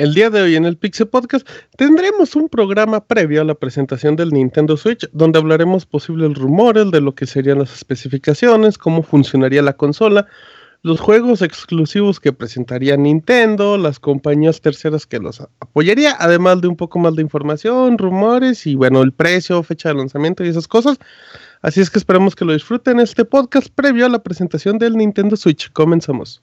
El día de hoy en el Pixel Podcast tendremos un programa previo a la presentación del Nintendo Switch donde hablaremos posibles rumores de lo que serían las especificaciones, cómo funcionaría la consola, los juegos exclusivos que presentaría Nintendo, las compañías terceras que los apoyaría, además de un poco más de información, rumores y bueno, el precio, fecha de lanzamiento y esas cosas. Así es que esperamos que lo disfruten este podcast previo a la presentación del Nintendo Switch. Comenzamos.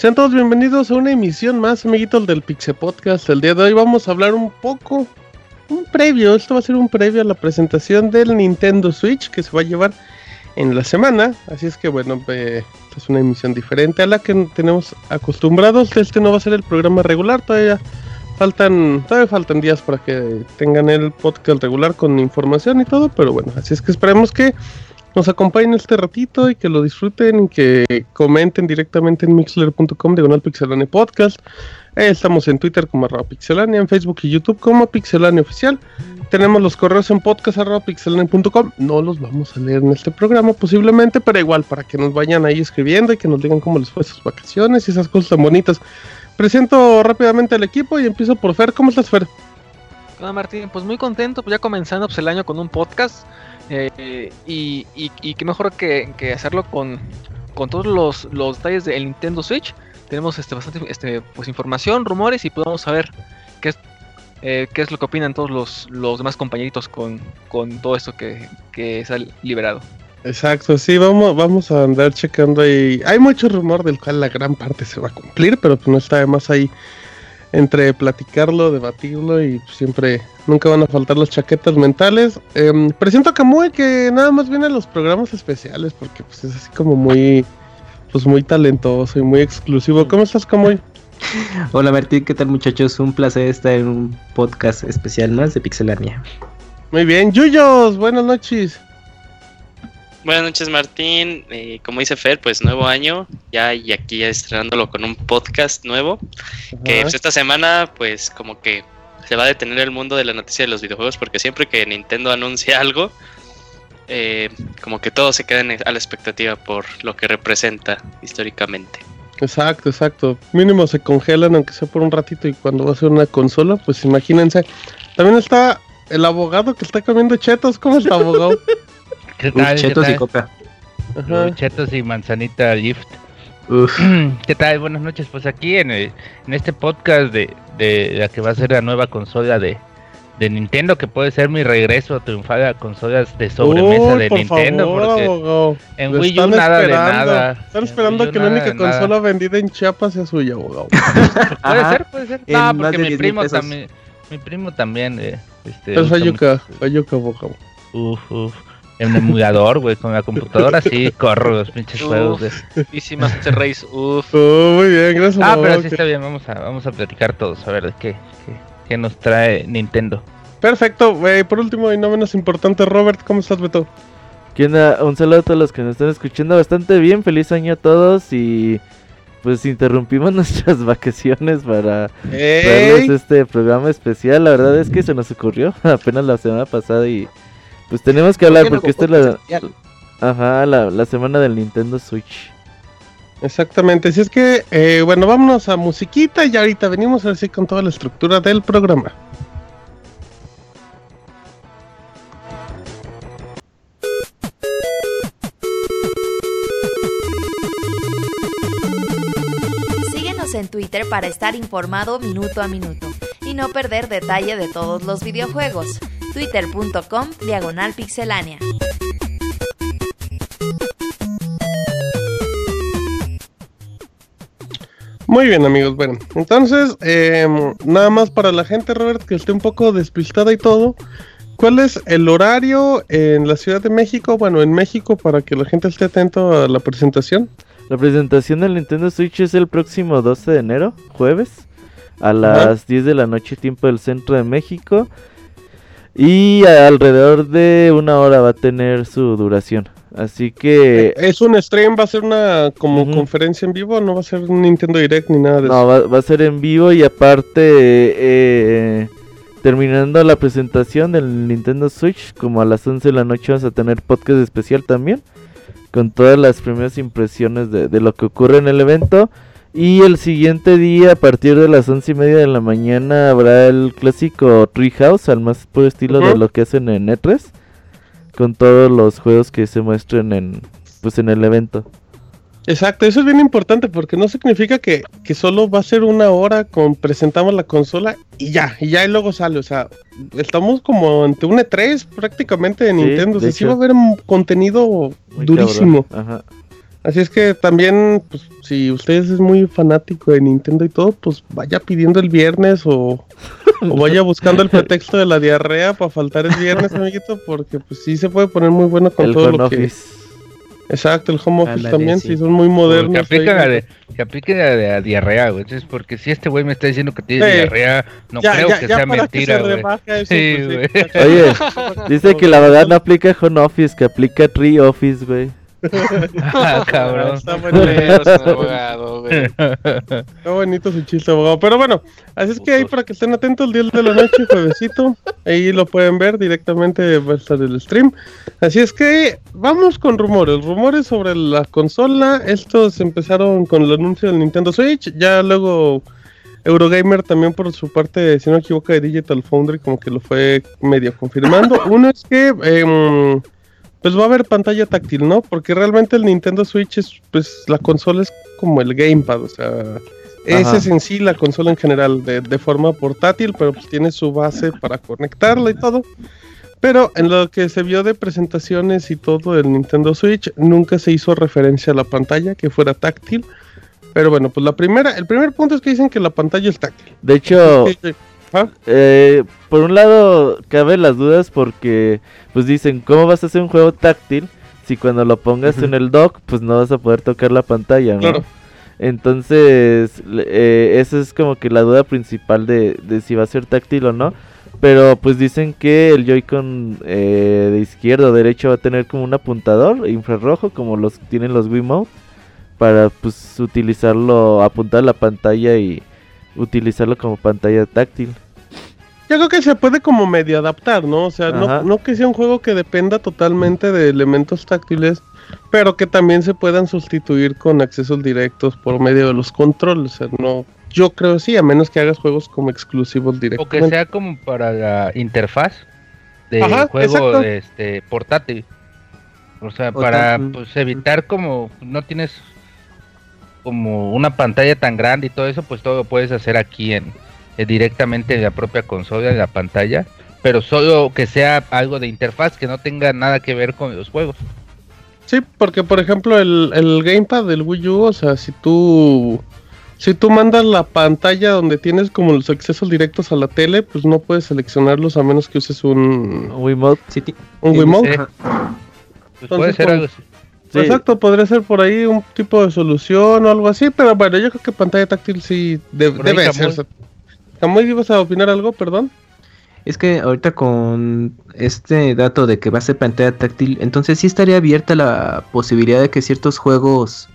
Sean todos bienvenidos a una emisión más, amiguitos del Pixel Podcast. El día de hoy vamos a hablar un poco, un previo, esto va a ser un previo a la presentación del Nintendo Switch que se va a llevar en la semana. Así es que bueno, eh, esta es una emisión diferente a la que tenemos acostumbrados. Este no va a ser el programa regular, todavía faltan, todavía faltan días para que tengan el podcast regular con información y todo, pero bueno, así es que esperemos que nos acompañen este ratito y que lo disfruten y que comenten directamente en mixler.com diagonal pixelania podcast. Eh, estamos en Twitter como arroba pixelania, en Facebook y YouTube como pixelania oficial. Tenemos los correos en podcast arroba pixelania.com. No los vamos a leer en este programa posiblemente, pero igual para que nos vayan ahí escribiendo y que nos digan cómo les fue sus vacaciones y esas cosas tan bonitas. Presento rápidamente al equipo y empiezo por Fer. ¿Cómo estás, Fer? Hola Martín, pues muy contento, pues ya comenzando pues, el año con un podcast. Eh, y, y, y, qué mejor que, hacerlo con, con todos los, los, detalles del Nintendo Switch. Tenemos este, bastante este, pues, información, rumores y podemos saber qué es, eh, qué es lo que opinan todos los, los demás compañeritos con, con todo esto que, que se ha liberado. Exacto, sí, vamos, vamos a andar checando ahí. Hay mucho rumor del cual la gran parte se va a cumplir, pero pues no está de más ahí entre platicarlo, debatirlo y siempre nunca van a faltar las chaquetas mentales. Eh, presento a Kamui que nada más viene a los programas especiales porque pues es así como muy pues muy talentoso y muy exclusivo. ¿Cómo estás Kamui? Hola Martín, ¿qué tal muchachos? Un placer estar en un podcast especial más de Pixelania. Muy bien, Yuyos, buenas noches. Buenas noches Martín, eh, como dice Fer, pues nuevo año, ya y aquí ya estrenándolo con un podcast nuevo, Ajá. que pues, esta semana pues como que se va a detener el mundo de la noticia de los videojuegos porque siempre que Nintendo anuncia algo, eh, como que todos se quedan a la expectativa por lo que representa históricamente. Exacto, exacto. Mínimo se congelan aunque sea por un ratito y cuando va a ser una consola, pues imagínense. También está el abogado que está comiendo chetos, ¿cómo está abogado? ¿Qué tal? Uf, chetos ¿Qué tal? y coca. Uh, chetos y manzanita lift. Uf. ¿Qué tal? Buenas noches. Pues aquí en, el, en este podcast de, de, la que va a ser la nueva consola de, de Nintendo, que puede ser mi regreso a triunfar a consolas de sobremesa Uy, de por Nintendo. favor, porque abogado. en Lo Wii U están nada de esperando. nada. Están esperando que la única nada. consola vendida en Chiapas sea suya, abogado. Puede Ajá. ser, puede ser. No, porque mi 10,000 primo pesos. también. Mi primo también. Eh, este, Es mucho- Fayuca, abogado. Uf, uf. En un emulador, güey, con la computadora sí corro los pinches juegos de. Y si Master Race, uff. Oh, muy bien, gracias. Ah, pero sí está bien, vamos a, vamos a platicar todos, a ver de qué, qué, qué nos trae Nintendo. Perfecto, güey. Por último y no menos importante, Robert, ¿cómo estás, Beto? ¿Qué onda? Un saludo a todos los que nos están escuchando bastante bien. Feliz año a todos y pues interrumpimos nuestras vacaciones para traerles ¡Ey! este programa especial. La verdad es que se nos ocurrió apenas la semana pasada y pues tenemos que hablar ¿Por qué no porque esta es la, especial? ajá, la, la semana del Nintendo Switch. Exactamente, si es que, eh, bueno, vámonos a musiquita y ahorita venimos así con toda la estructura del programa. Síguenos en Twitter para estar informado minuto a minuto y no perder detalle de todos los videojuegos. Twitter.com Diagonal Pixelánea. Muy bien amigos, bueno, entonces, em, nada más para la gente, Robert, que esté un poco despistada y todo, ¿cuál es el horario en la Ciudad de México? Bueno, en México, para que la gente esté atento a la presentación. La presentación del Nintendo Switch es el próximo 12 de enero, jueves, a las 10 de la noche, tiempo del centro de México. Y alrededor de una hora va a tener su duración. Así que... ¿Es un stream? ¿Va a ser una como conferencia en vivo? ¿No va a ser un Nintendo Direct ni nada de No, va, va a ser en vivo y aparte, eh, terminando la presentación del Nintendo Switch, como a las 11 de la noche vamos a tener podcast especial también, con todas las primeras impresiones de, de lo que ocurre en el evento. Y el siguiente día, a partir de las once y media de la mañana, habrá el clásico Treehouse, al más puro estilo de lo que hacen en E3, con todos los juegos que se muestren en, pues, en el evento. Exacto, eso es bien importante porque no significa que, que solo va a ser una hora con presentamos la consola y ya, y ya y luego sale, o sea, estamos como ante un E3 prácticamente de Sí, Nintendo, o sea, sí va a haber un contenido Muy durísimo. cabrón. Ajá. Así es que también, pues, si usted es muy fanático de Nintendo y todo, pues vaya pidiendo el viernes o, o vaya buscando el pretexto de la diarrea para faltar el viernes, amiguito, porque pues sí se puede poner muy bueno con El todo lo que... office. Exacto, el home office también, sí. sí, son muy Que modernos. aplica ahí. la de, que aplique la de la diarrea, güey. Entonces, porque si este güey me está diciendo que tiene Sí. diarrea, no Ya, creo ya, que ya sea mentira, que se güey. eso, Sí, pues, güey. Oye, Dice que la verdad no aplica home office, que aplica tree office, güey. Ah, cabrón. Está bueno, Culeros, abogado, güey. está bonito su chiste, abogado. Pero bueno, así es que ahí para que estén atentos, 10 de la noche, juevesito. Ahí lo pueden ver directamente, va a estar el stream. Así es que vamos con rumores. Rumores sobre la consola. Estos empezaron con el anuncio del Nintendo Switch. Ya luego Eurogamer también por su parte, si no me equivoco, de Digital Foundry como que lo fue medio confirmando. Uno es que... em, pues va a haber pantalla táctil, ¿no? Porque realmente el Nintendo Switch es, pues la consola es como el gamepad, o sea, esa es en sí la consola en general, de, de forma portátil, pero pues tiene su base para conectarla y todo. Pero en lo que se vio de presentaciones y todo del Nintendo Switch, nunca se hizo referencia a la pantalla que fuera táctil. Pero bueno, pues la primera, el primer punto es que dicen que la pantalla es táctil. De hecho, Ah, eh, por un lado cabe las dudas porque pues dicen, ¿cómo vas a hacer un juego táctil si cuando lo pongas en el dock pues no vas a poder tocar la pantalla, ¿no? Claro. Entonces, eh, esa es como que la duda principal de, de si va a ser táctil o no. Pero pues dicen que el Joy-Con eh, de izquierda o derecha va a tener como un apuntador infrarrojo como los tienen los Wiimote para pues utilizarlo, apuntar a la pantalla y utilizarlo como pantalla táctil. Yo creo que se puede como medio adaptar, ¿no? O sea, no, no que sea un juego que dependa totalmente de elementos táctiles, pero que también se puedan sustituir con accesos directos por medio de los controles. O sea, no, yo creo sí, a menos que hagas juegos como exclusivos O que sea como para la interfaz de Ajá, juego este portátil. O sea, para pues, evitar como no tienes como una pantalla tan grande y todo eso, pues todo lo puedes hacer aquí en eh, directamente en la propia consola, en la pantalla, pero solo que sea algo de interfaz que no tenga nada que ver con los juegos. Sí, porque por ejemplo el, el gamepad del Wii U, o sea, si tú si tú mandas la pantalla donde tienes como los accesos directos a la tele, pues no puedes seleccionarlos a menos que uses un, Wiimote, Sí, un Wiimote. Pues puede Entonces, ser como- algo así. Sí. Exacto, podría ser por ahí un tipo de solución o algo así, pero bueno, yo creo que pantalla táctil sí de- ahí, debe Camuy. ser. Camuy, ¿ibas a opinar algo? Perdón. Es que ahorita con este dato de que va a ser pantalla táctil, entonces sí estaría abierta la posibilidad de que ciertos juegos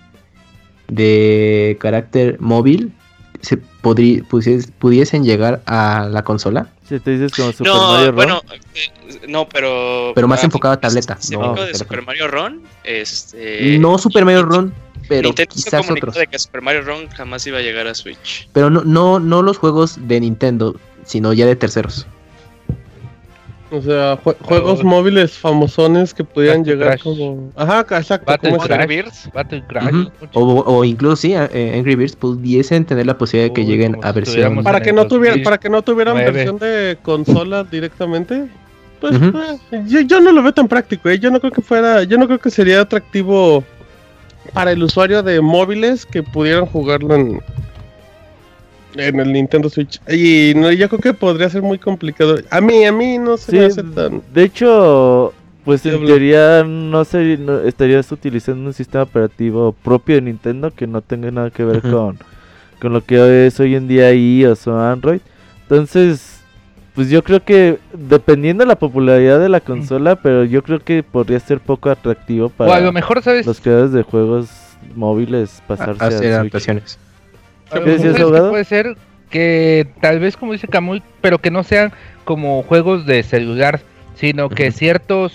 de carácter móvil se podri- pusies- pudiesen llegar a la consola. Si te dices como Super no, Mario Run. bueno, eh, no, pero. Pero más ah, enfocado a tableta, ese no pico de teléfono. Super Mario Run, este. no Super Mario Run, pero Nintendo quizás otros. de que Super Mario Run jamás iba a llegar a Switch. Pero no, no, no los juegos de Nintendo, sino ya de terceros. O sea, jue- juegos móviles famosones que pudieran Battle llegar Crash. como. Ajá, exacto. Battle Crash. Battle o, o incluso sí, eh, Angry Birds pudiesen tener la posibilidad de que Uy, lleguen a si versión. para que no tuvieran, para que no tuvieran 2009. versión de consola directamente. Pues eh, yo, yo no lo veo tan práctico, ¿eh? yo no creo que fuera, yo no creo que sería atractivo para el usuario de móviles que pudieran jugarlo en, en el Nintendo Switch. Y no, yo creo que podría ser muy complicado. A mí, a mí no se Sí, me hace tan. de hecho, pues Sí, en teoría no, se, no- estarías utilizando un sistema operativo propio de Nintendo que no tenga nada que ver con, con lo que es hoy en día iOS o Android. Entonces, pues yo creo que dependiendo de la popularidad de la consola, pero yo creo que podría ser poco atractivo O a para lo mejor, ¿sabes? los creadores de juegos móviles pasarse a, hacer Switch. adaptaciones. A lo ¿Qué decías, mejor, ¿sabes qué abogado? puede ser que tal vez como dice Camuy, pero que no sean como juegos de celular, sino que ciertos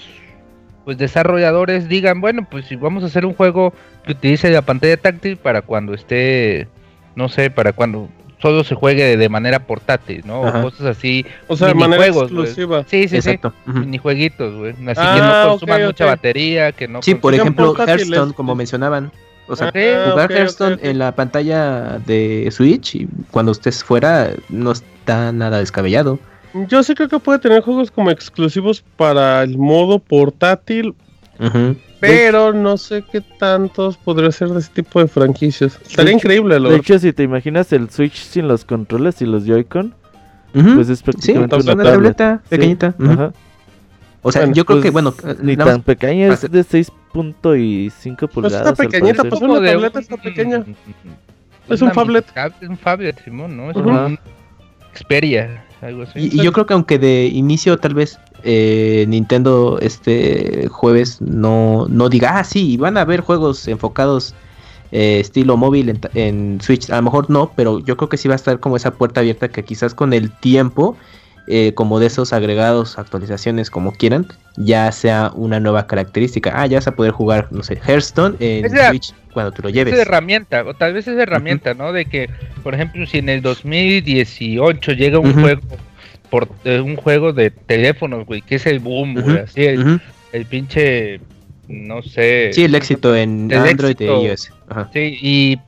pues desarrolladores digan, bueno, pues si vamos a hacer un juego que utilice la pantalla táctil para cuando esté, no sé, para cuando solo se juegue de manera portátil, ¿no? Ajá. O cosas así. O sea, de manera exclusiva. Sí, sí, Exacto. sí. ujú. Minijueguitos, güey. Así que Ah, no consuman ok, mucha batería, que no Sí, por ejemplo. Hearthstone, como mencionaban. O sea, ah, jugar okay, en la pantalla de Switch y cuando estés fuera no está nada descabellado. Yo sí creo que puede tener juegos como exclusivos para el modo portátil, pero no sé qué tantos podría ser de ese tipo de franquicias. Estaría increíble, lo De hecho, si te imaginas el Switch sin los controles y los Joy-Con, pues es prácticamente sí, una, tableta, tableta pequeñita. Sí. O sea, yo creo pues, que, bueno, ni tan pequeña, es de 6 3.5 pues pulgadas. Pues está pequeñita, pues una tableta está pequeña. Es un phablet. Es un phablet, Simón, ¿no? Es uh -huh. un Xperia, algo así. Y, y, yo creo que aunque de inicio tal vez eh, Nintendo este jueves no, no diga, ah, sí, van a haber juegos enfocados eh, estilo móvil en, en, Switch. A lo mejor no, pero yo creo que sí va a estar como esa puerta abierta que quizás con el tiempo eh, como de esos agregados, actualizaciones, como quieran, ya sea una nueva característica. Ah, ya vas a poder jugar, no sé, Hearthstone en Es la- cuando tú lo Es lleves. herramienta, o tal vez es herramienta, ¿no? De que, por ejemplo, si en el 2018 llega un juego por eh, un juego de teléfonos, güey, que es el boom, güey, así el, pinche, no sé. Sí, el éxito en El Android éxito. e iOS. Ajá. Sí, y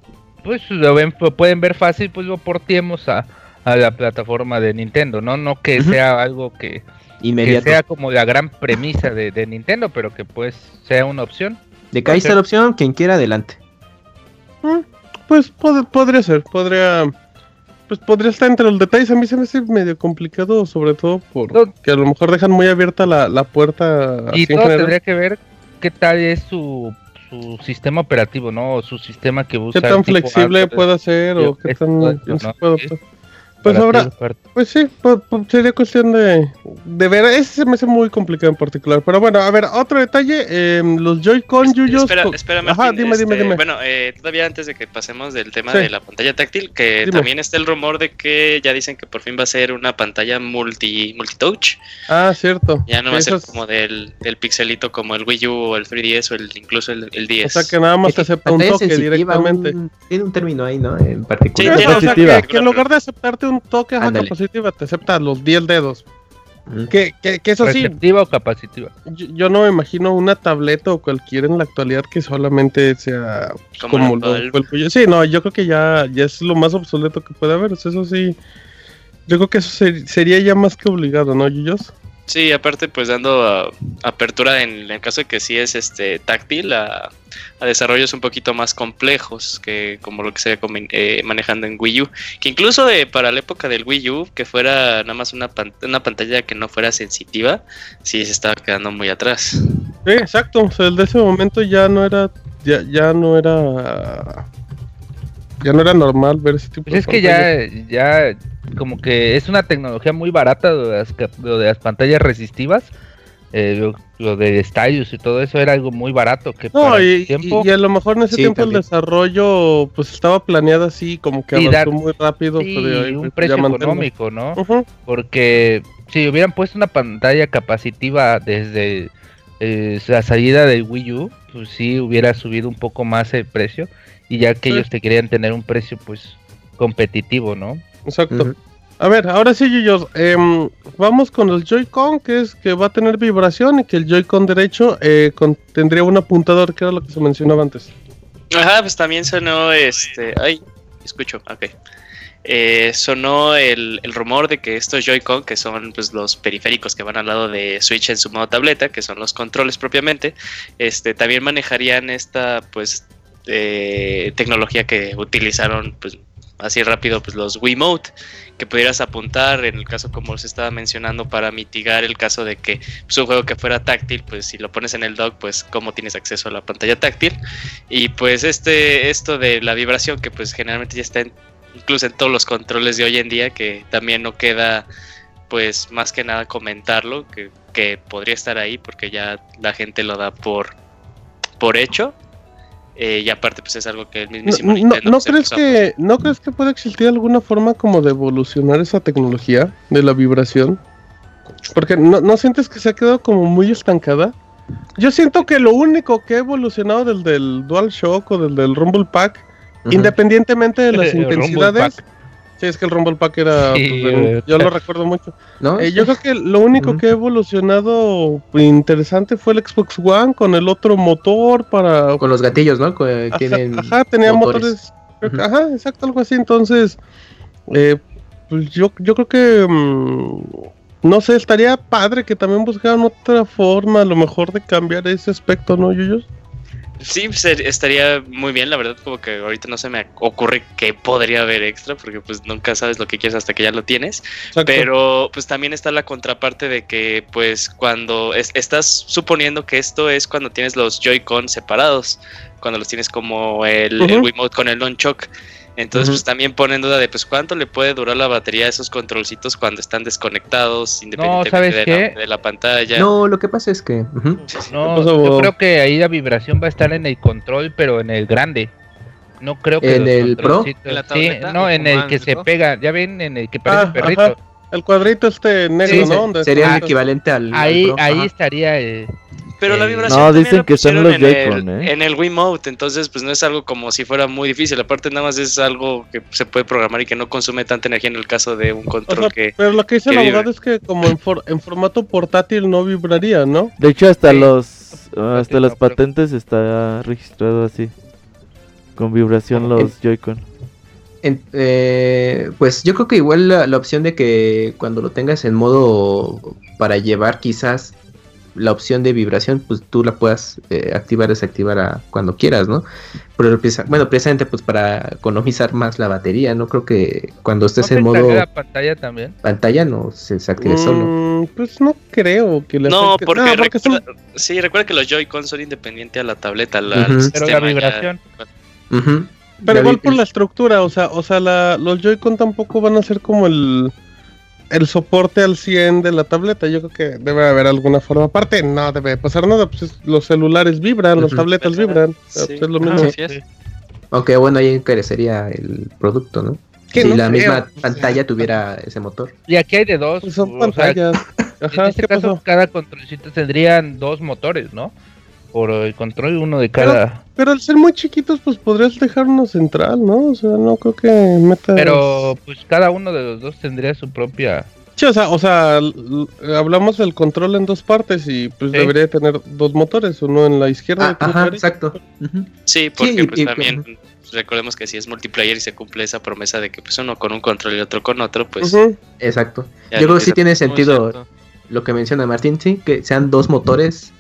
pues lo ven, lo pueden ver fácil, pues lo portemos a, a la plataforma de Nintendo, ¿no? No que sea algo que, que sea como la gran premisa de, de Nintendo, pero que pues sea una opción. De que ahí está la opción, quien quiera, adelante. Pues pod- podría ser, podría. Pues podría estar entre los detalles. A mí se me hace medio complicado, sobre todo porque a lo mejor dejan muy abierta la, la puerta. Y todo tendría que ver qué tal es su, su sistema operativo, ¿no? O su sistema que usa. ¿Qué tan flexible puede ser o qué tan. Pues ahora, pues sí, pues, pues sería cuestión de, de ver. Ese se me hace muy complicado en particular. Pero bueno, a ver, otro detalle: eh, los Joy-Con, Yuyos. Espera, espera, Ajá, Martín, dime, dime, este, dime. Bueno, eh, todavía antes de que pasemos del tema Sí. de la pantalla táctil, que Dime. también está el rumor de que ya dicen que por fin va a ser una pantalla multi multitouch. Ah, cierto. Ya no va a ser como del, del pixelito como el Wii U o el 3DS o el, incluso el, el 10. O sea que nada más te acepta un toque directamente. un- tiene un término ahí, ¿no? En particular. Sí, tiene- o sea, que, que en lugar de aceptarte un toque ajá, Ándale. capacitiva, te acepta los 10 dedos. Que, que, que eso sí, ¿Receptiva o capacitiva? yo, yo no me imagino una tableta o cualquiera en la actualidad que solamente sea pues, Como lo el Puyo. Sí, no, yo creo que ya, ya es lo más obsoleto que puede haber. o sea, Eso sí, yo creo que eso ser- sería ya más que obligado, ¿no, Yuyos? Sí, aparte pues dando ah, apertura en el caso de que sí es este táctil a, desarrollos un poquito más complejos que como lo que se eh, manejando en Wii U. Que incluso de, para la época del Wii U, que fuera nada más una, pan- una pantalla que no fuera sensitiva, sí se estaba quedando muy atrás. Sí, exacto. O sea, el de ese momento ya no era, ya, ya no era, ya no era normal ver ese tipo Pues de es que ya, ya como que es una tecnología muy barata lo de las, lo de las pantallas resistivas. eh, lo, lo de Stylus y todo eso era algo muy barato que No, para y, tiempo y- y a lo mejor en ese Sí, tiempo el desarrollo pues estaba planeado así, como que Y avanzó dar- muy rápido. sí, pero ahí, un pues, precio económico, ¿no? Porque si hubieran puesto una pantalla capacitiva desde eh, la salida del Wii U, pues sí hubiera subido un poco más el precio. Y ya que Sí. ellos te querían tener un precio, pues competitivo, ¿no? Exacto. A ver, ahora sí, Yuyos, em, vamos con el Joy-Con, que es que va a tener vibración y que el Joy-Con derecho eh, con- tendría un apuntador, que era lo que se mencionaba antes. Ajá, pues también sonó este. Ay, escucho, ok. Eh, sonó el, el rumor de que estos Joy-Con, que son pues, los periféricos que van al lado de Switch en su modo tableta, que son los controles propiamente, este, también manejarían esta pues eh, tecnología que utilizaron pues así rápido pues los Wiimote que pudieras apuntar en el caso como se estaba mencionando para mitigar el caso de que pues, un juego que fuera táctil pues si lo pones en el dock pues cómo tienes acceso a la pantalla táctil. Y pues este esto de la vibración que pues generalmente ya está incluso en todos los controles de hoy en día que también no queda pues más que nada comentarlo que, que podría estar ahí porque ya la gente lo da por por hecho eh, y aparte pues es algo que el No, mismísimo no- Nintendo, ¿no pues, crees que, ¿No crees que puede existir alguna forma como de evolucionar esa tecnología de la vibración? Porque no, ¿no sientes que se ha quedado como muy estancada? Yo siento que lo único que ha evolucionado del del DualShock o del del Rumble Pack, independientemente de las intensidades... Sí, es que el Rumble Pack era... Sí, pues, eh, yo lo recuerdo mucho. ¿No? Eh, yo creo que lo único que ha evolucionado interesante fue el Xbox One con el otro motor para... Con los gatillos, ¿no? Ajá, tienen ajá, tenía motores. Ajá, exacto, algo así. Entonces, eh, pues yo, yo creo que. mm, no sé, estaría padre que también buscaran otra forma, a lo mejor, de cambiar ese aspecto, ¿no, Yuyos? Sí, ser- estaría muy bien, la verdad, como que ahorita no se me ocurre que podría haber extra, porque pues nunca sabes lo que quieres hasta que ya lo tienes. Exacto. Pero pues también está la contraparte de que pues cuando es- estás suponiendo que esto es cuando tienes los Joy-Con separados, cuando los tienes como el, el Ujú. Wiimote con el Nunchuk. Entonces pues también pone en duda de pues cuánto le puede durar la batería a esos controlcitos cuando están desconectados, independientemente ¿sabes de, qué? La, de la pantalla. No, lo que pasa es que. ujú. Sí, sí. No, yo creo que ahí la vibración va a estar en el control, pero en el grande. No creo que ¿En los el Pro? ¿En la Sí, no, en el que se pega. Ya ven, en el que parece Ah, perrito. ajá. El cuadrito este negro, Sí, ¿no? sería el equivalente al. al Ahí, Pro, ahí ajá. estaría el... Pero la Eh, vibración no, dicen la que están pusieron los en el, Joy-Con, ¿eh? en el Wiimote, entonces pues no es algo como si fuera muy difícil, aparte nada más es algo que se puede programar y que no consume tanta energía en el caso de un O control sea, que... pero lo que dice el que abogado vibra. es que como en, for- en formato portátil no vibraría, ¿no? De hecho, hasta Sí. los hasta no las patentes está registrado así. Con vibración los Joy-Con. En- eh, pues yo creo que igual la, la opción de que cuando lo tengas en modo para llevar quizás la opción de vibración, pues tú la puedas eh, activar, desactivar a cuando quieras, ¿no? Pero bueno, precisamente pues para economizar más la batería, no creo que cuando ¿No estés en modo la pantalla también? pantalla no se desactive solo. Mm, pues no creo que le No, afecte- porque, No, porque son- recuerda, sí, recuerda que los Joy-Con son independientes a la tableta, la, Pero la ya- vibración. Pero igual vi- por la estructura, o sea, o sea, la, los Joy-Con tampoco van a ser como el, el soporte al 100 de la tableta. Yo creo que debe haber alguna forma. Aparte, no debe pasar nada, pues es- los celulares vibran, las Ujú. tabletas Ajá, vibran. sí. pues es lo mismo. es. Aunque bueno, ahí encarecería el producto, ¿no? Si no la creo, misma pantalla tuviera ese motor. Y aquí hay de dos. Pues son o sea, pantallas. en este ¿qué caso, pasó? cada controlcito tendrían dos motores, ¿no? Por el control, uno de cada. Pero al ser muy chiquitos, pues podrías dejar uno central, ¿no? O sea, no creo que metas... Pero pues cada uno de los dos tendría su propia. Sí, o sea, o sea, hablamos del control en dos partes y pues Sí. debería tener dos motores, uno en la izquierda Ah, ajá, exacto. Sí, porque pues y- también recordemos que si es multiplayer y se cumple esa promesa de que pues uno con un control y otro con otro, pues... Ujú. Exacto. Yo creo que sí tiene sentido cierto. lo que menciona Martín, sí, que sean dos motores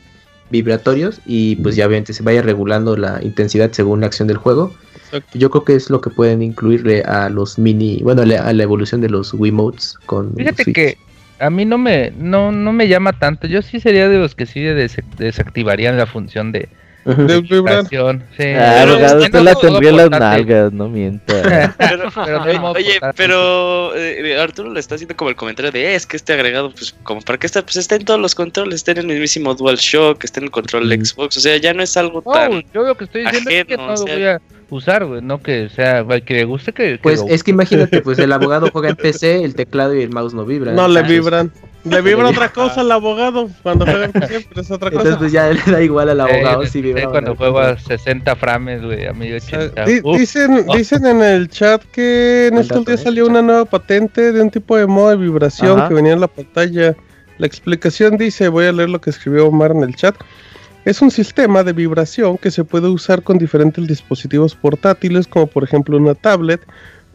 vibratorios y pues ya obviamente se vaya regulando la intensidad según la acción del juego. Exacto. Yo creo que es lo que pueden incluirle a los mini, bueno, a la, a la evolución de los Wiimotes con Fíjate Switch. que a mí no me, no, no me llama tanto. Yo sí sería de los que sí des- desactivarían la función de Que usted no la tendría en las nalgas, no mienta. Pero, no oye, pero eh, Arturo le está haciendo como el comentario de "Eh, es que este agregado, pues, como para que está, pues está en todos los controles, está en el mismísimo DualShock, está en el control de. Xbox, o sea, ya no es algo No, tan. yo lo que estoy diciendo es que no o lo sea- voy a usar, güey. No que sea, que le guste que. que Pues lo- es que imagínate, pues el abogado juega en PC, el teclado y el mouse no vibran. No le vibran. Le vibra otra cosa al abogado cuando juega pero es otra cosa. Entonces pues ya le da igual al abogado Eh, si eh, vibra cuando juego a 60 frames, güey, a 1080. Di- Uf, dicen, oh. dicen en el chat que en estos días salió una nueva patente de un tipo de modo de vibración Ajá. que venía en la pantalla. La explicación dice, voy a leer lo que escribió Omar en el chat. Es un sistema de vibración que se puede usar con diferentes dispositivos portátiles, como por ejemplo una tablet.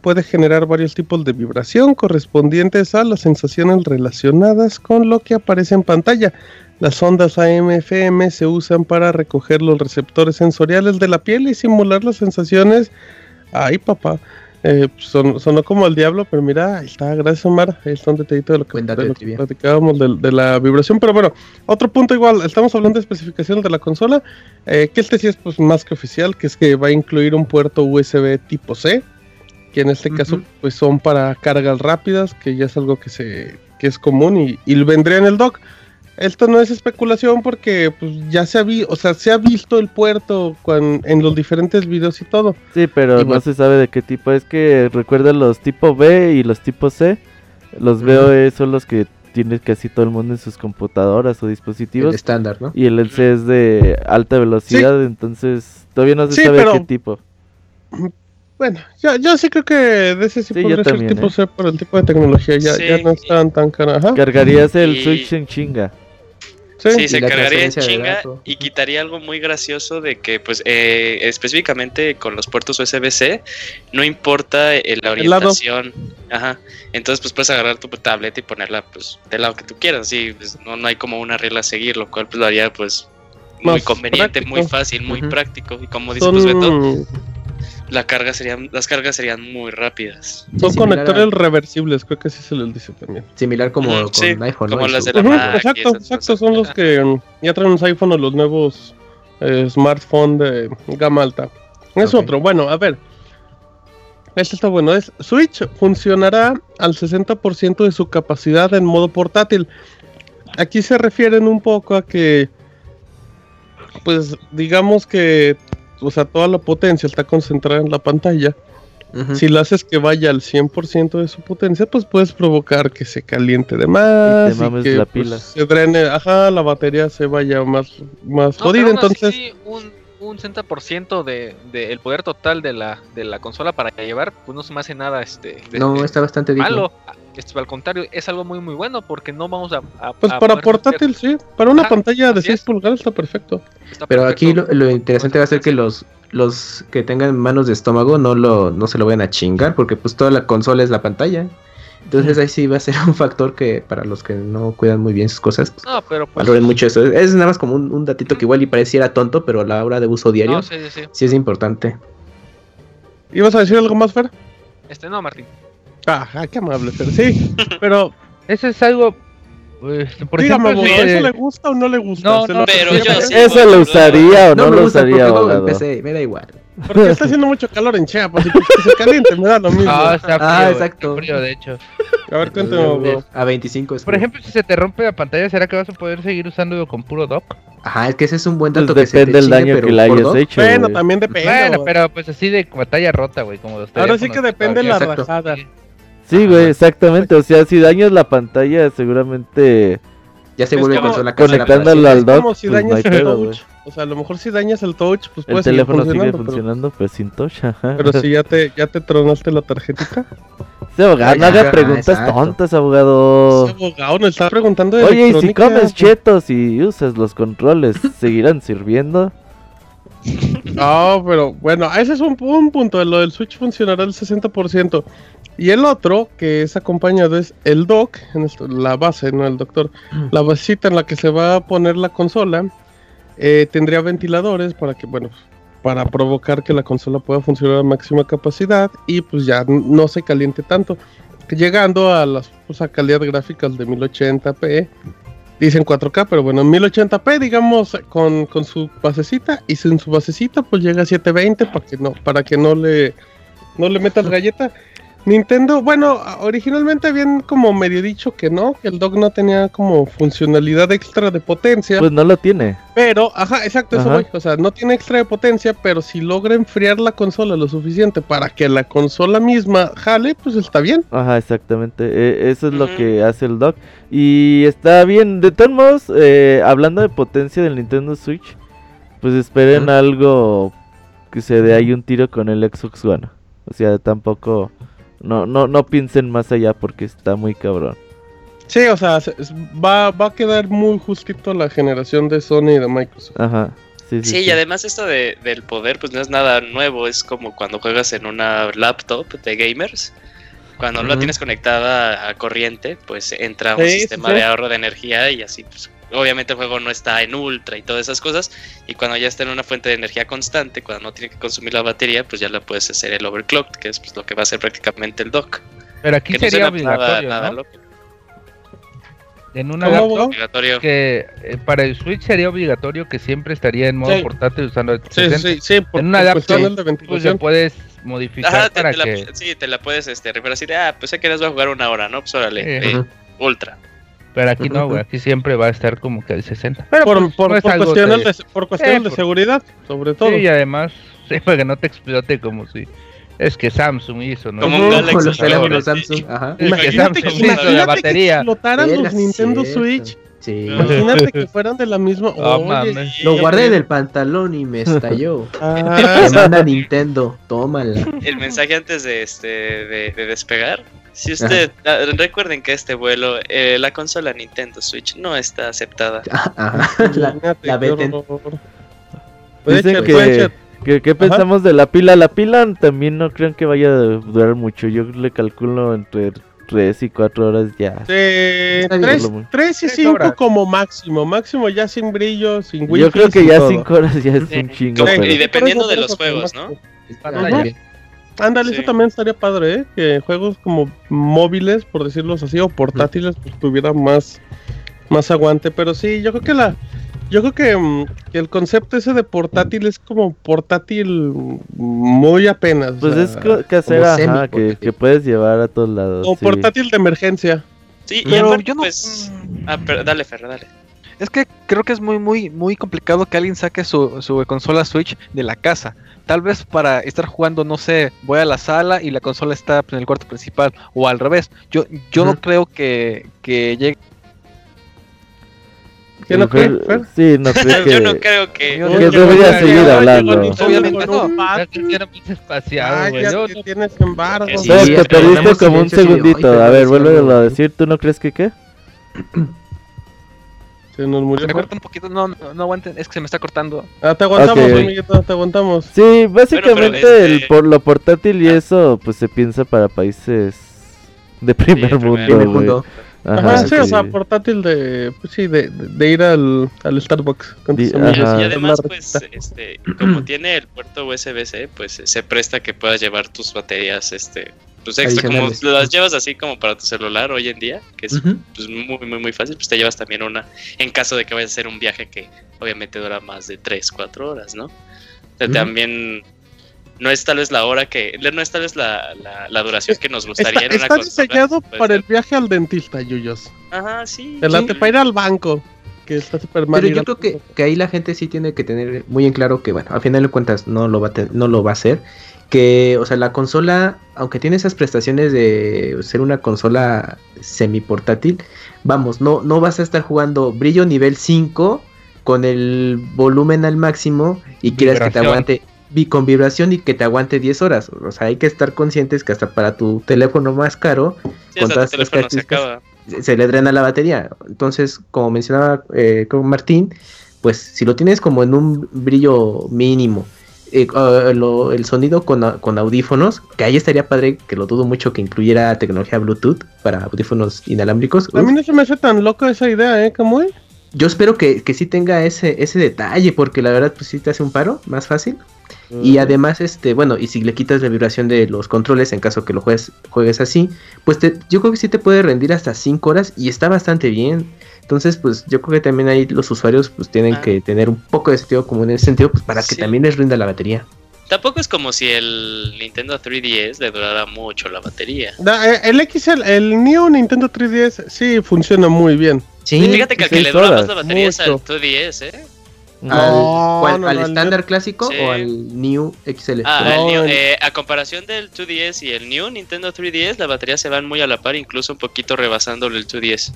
Puede generar varios tipos de vibración correspondientes a las sensaciones relacionadas con lo que aparece en pantalla. Las ondas AM/FM se usan para recoger los receptores sensoriales de la piel y simular las sensaciones. Ay, papá. Eh, son- sonó como el diablo, pero mira, ahí está, gracias Omar. Ahí está un detallito de lo que, de lo que platicábamos de, de la vibración. Pero bueno, otro punto igual, estamos hablando de especificaciones de la consola. eh, que este sí es pues más que oficial, que es que va a incluir un puerto USB tipo C, que en este caso pues son para cargas rápidas, que ya es algo que se que es común y, y vendría en el dock. Esto no es especulación porque pues ya se ha visto, o sea, se ha visto el puerto en los diferentes videos y todo. Sí, pero no se sabe de qué tipo. Es que recuerda los tipo B y los tipo C. Los BOE son los que tiene casi todo el mundo en sus computadoras o El dispositivos. estándar, ¿no? Y el LC es de alta velocidad, entonces todavía no se Sí, sabe pero- qué tipo. Bueno, yo, yo sí creo que de ese sí, Sí, podría ser también, tipo ¿eh? C por el tipo de tecnología, ya, Sí. ya no están tan caras. Ajá. Cargarías el Y- Switch en chinga. Sí. Sí, se cargaría en chinga y quitaría algo muy gracioso de que, pues, eh, específicamente con los puertos USB-C, no importa eh, la orientación. Ajá. Entonces, pues, puedes agarrar tu tableta y ponerla, pues, del lado que tú quieras. Sí, pues, no, no hay como una regla a seguir, lo cual, pues, lo haría, pues, muy Más conveniente, muy fácil, muy práctico. Y como dice, pues, Beto, Son, la carga serían, las cargas serían muy rápidas. son conectores a- reversibles, creo que sí se les dice también. Similar como con sí, iPhone, ¿no? como En las de la Mac y exacto, exacto, son los que ya traen los iPhone o los nuevos eh, smartphone de gama alta. Es otro, bueno, a ver. Este está bueno, es Switch funcionará al 60% de su capacidad en modo portátil. Aquí se refieren un poco a que, pues digamos que, o sea, toda la potencia está concentrada en la pantalla. Si la haces que vaya al 100% de su potencia, pues puedes provocar que se caliente de más. Y te mames que la pues, se drene, ajá, la batería se vaya más, más No, jodida. Entonces, así, un, un 60% de, de el poder total de la, de la consola para llevar, pues no se me hace nada este de- No, de está bastante digno. malo. Este, al contrario, es algo muy muy bueno porque no vamos a... a- pues a para portátil, sí. Para una Ajá, pantalla de así 6 es. pulgadas está perfecto. Está Pero aquí lo, lo interesante va a ser que los los que tengan manos de estómago no lo no se lo vayan a chingar porque pues toda la consola es la pantalla. Entonces ahí sí va a ser un factor que para los que no cuidan muy bien sus cosas pues, No, pero pues... valoren mucho eso. Es nada más como un, un datito que igual y pareciera tonto, pero a la hora de uso diario No, sí, sí, sí. sí es importante. ¿Ibas a decir algo más, Fer? Este no, Martín. Ah, ah, qué amable, Fer. Sí, pero Eso es algo. pues, por dígame, ejemplo, ¿eso le gusta o no le gusta? No, ¿Se no, pero yo sí. ¿Eso lo usaría o no, No, me lo gusta porque usaría? PC, me da igual. Porque está haciendo mucho calor en Chiapas y pues que se caliente, me da lo mismo. Ah, está frío, Ah, exacto. está frío, de hecho. A ver, cuéntame, abogado. A 25 es Por ejemplo, si se te rompe la pantalla, ¿será que vas a poder seguir usándolo con puro dock? Ajá, es que ese es un buen Pues dato que se te depende del daño pero que le hayas dock, hecho. Bueno, también depende. bueno, pero pues así de batalla rota, güey, como los Ahora sí que depende la Exacto. rajada. Sí. Sí, güey, exactamente. O sea, si dañas la pantalla, seguramente Ya se Es vuelve como consola casera conectándolo al dock, como si pues no hay dañas el pedo, touch. güey. O sea, a lo mejor si dañas el touch, pues El puede seguir teléfono sigue funcionando. pero- funcionando, pues sin touch, ajá. Pero, si ya te, ya te tronaste la tarjetita. Sí, abogado, no Ajá, haga preguntas exacto. tontas, abogado. Ese abogado nos está preguntando de Oye, y si comes chetos y usas los controles, ¿seguirán sirviendo? No, pero bueno, ese es un, un punto. Lo del Switch funcionará al 60%. Y el otro, que es acompañado, es el dock, la base, no el doctor. La basecita en la que se va a poner la consola. eh, tendría ventiladores para que, bueno, para provocar que la consola pueda funcionar a máxima capacidad y pues ya no se caliente tanto. Llegando a las pues, a calidad gráficas de 1080p. Dicen 4K, pero bueno, en 1080p, digamos, con, con su basecita, y sin su basecita, pues llega a 720 para que no, para que no le, no le metas galleta. Nintendo, bueno, originalmente habían como medio dicho que no, que el dock no tenía como funcionalidad extra de potencia. Pues no lo tiene. Pero, ajá, exacto, eso Ajá. voy. O sea, no tiene extra de potencia, pero si logra enfriar la consola lo suficiente para que la consola misma jale, pues está bien. Ajá, exactamente. E- eso es lo que hace el dock. Y está bien. De todos modos, eh, hablando de potencia del Nintendo Switch, pues esperen algo que se dé ahí un tiro con el Xbox One. O sea, tampoco. No, no, no piensen más allá porque está muy cabrón. Sí, o sea, va, va a quedar muy justito la generación de Sony y de Microsoft. Ajá. Sí, sí, Sí, sí. y además esto de, del poder, pues no es nada nuevo, es como cuando juegas en una laptop de gamers. Cuando no la tienes conectada a corriente, pues entra un Sí, sistema sí. de ahorro de energía y así, pues obviamente el juego no está en ultra y todas esas cosas. Y cuando ya está en una fuente de energía constante, cuando no tiene que consumir la batería, pues ya la puedes hacer el overclock, que es pues, lo que va a hacer prácticamente el dock. Pero aquí Que sería obligatorio, nada ¿no? loco. En una ¿Cómo, laptop? Obligatorio. que eh, para el Switch sería obligatorio que siempre estaría en modo Sí. portátil usando el Sí, sí, 360. sí, por, En una por laptop, Pues le puedes modificar Ajá, te, para te la, que sí, te la puedes este, así de, ah, pues sé que las voy a jugar una hora, ¿no? Pues órale, Sí. eh, ultra. Pero aquí no, güey, aquí siempre va a estar como que al 60. Pero por, pues, por- no por cuestiones, de- de, por cuestiones Eh, de por- seguridad, sobre todo. Sí, y además, sí, para que no te explote como si es que Samsung hizo, ¿no? Como un Galaxy. Samsung. Ajá. Es que Samsung hizo la batería. que explotaran los Nintendo cierto. Switch. Sí. Imagínate que fueran de la misma. Ah, Oye, mames. Lo guardé en el pantalón y me estalló. ah, Me manda Nintendo, tómala. el mensaje antes de este de, de despegar. Si usted ah, recuerden que este vuelo eh, la consola Nintendo Switch no está aceptada. Ajá. La, veten. horror. Puede Dicen ser, que, que- ¿qué pensamos de la pila? La pila también no creo que vaya a durar mucho. Yo le calculo entre 3 y 4 horas ya. Bien. tres, tres y Tres 5 horas. como máximo. Máximo ya sin brillo, sin wifi. Yo creo que ya todo. 5 horas ya es Sí. un chingo. Pero- y dependiendo de los juegos, ¿no? Ándale, Sí. eso también estaría padre, ¿eh? Que juegos como móviles, por decirlo así, o portátiles, pues tuviera más, más aguante. Pero sí, yo creo que la. Yo creo que, mm, que el concepto ese de portátil es como portátil muy apenas. o Pues sea, es casera, ajá, que, que puedes llevar a todos lados. o sí. portátil de emergencia. Sí, y Pero aparte, yo no. pues. mm, Ah, pero dale, Ferro, dale. Es que creo que es muy, muy, muy complicado que alguien saque su, su consola Switch de la casa. Tal vez para estar jugando, no sé, voy a la sala y la consola está en el cuarto principal. O al revés. Yo, yo no creo que, que llegue. ¿Qué no El cree? Sí, no creo que... Yo no creo que. Yo- que debería seguir hablando. Obviamente no. que espaciado, güey. Ay, Yo ya no- te tienes embargo. Que te perdiste como un segundito. "Ay, A ver, algo". a decir. ¿Tú no crees que qué? Se nos murió. Se me corta un poquito. No, no, no aguanten. Es que se me está cortando. Ah, te aguantamos, amiguito, te aguantamos. Sí, básicamente el este- por lo portátil y Ah. eso pues se piensa para países de primer primer mundo. Primer güey. mundo. Ajá, Ajá, sí, o sea, portátil de, pues sí, de, de, ir al, al Starbucks. con tus Di- amigos. Y, Ajá. y además, pues, este, como tiene el puerto USB-C, pues se presta que puedas llevar tus baterías, este, pues extra, como las llevas así como para tu celular hoy en día, que es pues, muy, muy, muy fácil, pues te llevas también una, en caso de que vayas a hacer un viaje que obviamente dura más de 3, 4 horas, ¿no? O sea, Ujú. también no es tal vez la hora que, no es tal vez la, la, la duración que nos Está, gustaría en una está diseñado para el viaje al dentista, Yuyos. Ajá, sí. El sí. para ir al banco, que está súper mal. Pero yo al creo que, que ahí la gente sí tiene que tener muy en claro que, bueno, a final de cuentas no lo va a, no lo va a hacer. Que, o sea, la consola, aunque tiene esas prestaciones de ser una consola semi portátil, vamos, no, no vas a estar jugando brillo nivel 5 con el volumen al máximo y quieras que te aguante vi- con vibración y que te aguante 10 horas. O sea, hay que estar conscientes que hasta para tu teléfono más caro Sí, con todas estas características, se- se le drena la batería. Entonces, como mencionaba eh, con Martín, pues si lo tienes como en un brillo mínimo, eh, uh, lo- el sonido con, a- con audífonos, que ahí estaría padre, que lo dudo mucho que incluyera tecnología Bluetooth para audífonos inalámbricos. A mí no se me hace tan loco esa idea, ¿eh, Camuy? Yo espero que, que sí tenga ese, ese detalle, porque la verdad, pues sí te hace un paro más fácil. Y además, este, bueno, y si le quitas la vibración de los controles en caso que lo juegues, juegues así, pues te, yo creo que sí te puede rendir hasta 5 horas y está bastante bien. Entonces, pues yo creo que también ahí los usuarios pues tienen Ah. que tener un poco de sentido común en ese sentido, pues para que también les rinda la batería. Tampoco es como si el Nintendo 3DS le durara mucho la batería. Eh, El XL, el New Nintendo 3DS sí funciona muy bien. Y Sí, fíjate que al que le dura más la batería es al mucho. 2DS, ¿eh? al, No, ¿cuál? no, ¿Al no, estándar clásico Sí. o al New XL? Ah, No, el New, el- eh, a comparación del 2DS y el New Nintendo 3DS, la batería se van muy a la par, incluso un poquito rebasándole el 2DS.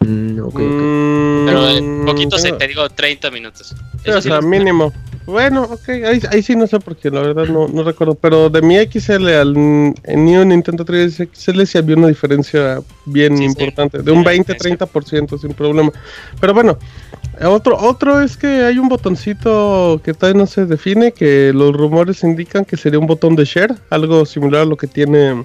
Mm, ok, ok. Mm, Pero en poquito, se, te digo, 30 minutos. Eso o sea, lo- mínimo. Bueno, ok, ahí, ahí sí no sé porque la verdad no, no recuerdo. Pero de mi XL al n- el New Nintendo 3DS XL sí había una diferencia bien Sí, sí. importante, de un Una 20-30% sin problema. Pero bueno, otro, otro es que hay un botoncito que todavía no se define, que los rumores indican que sería un botón de share, algo similar a lo que tiene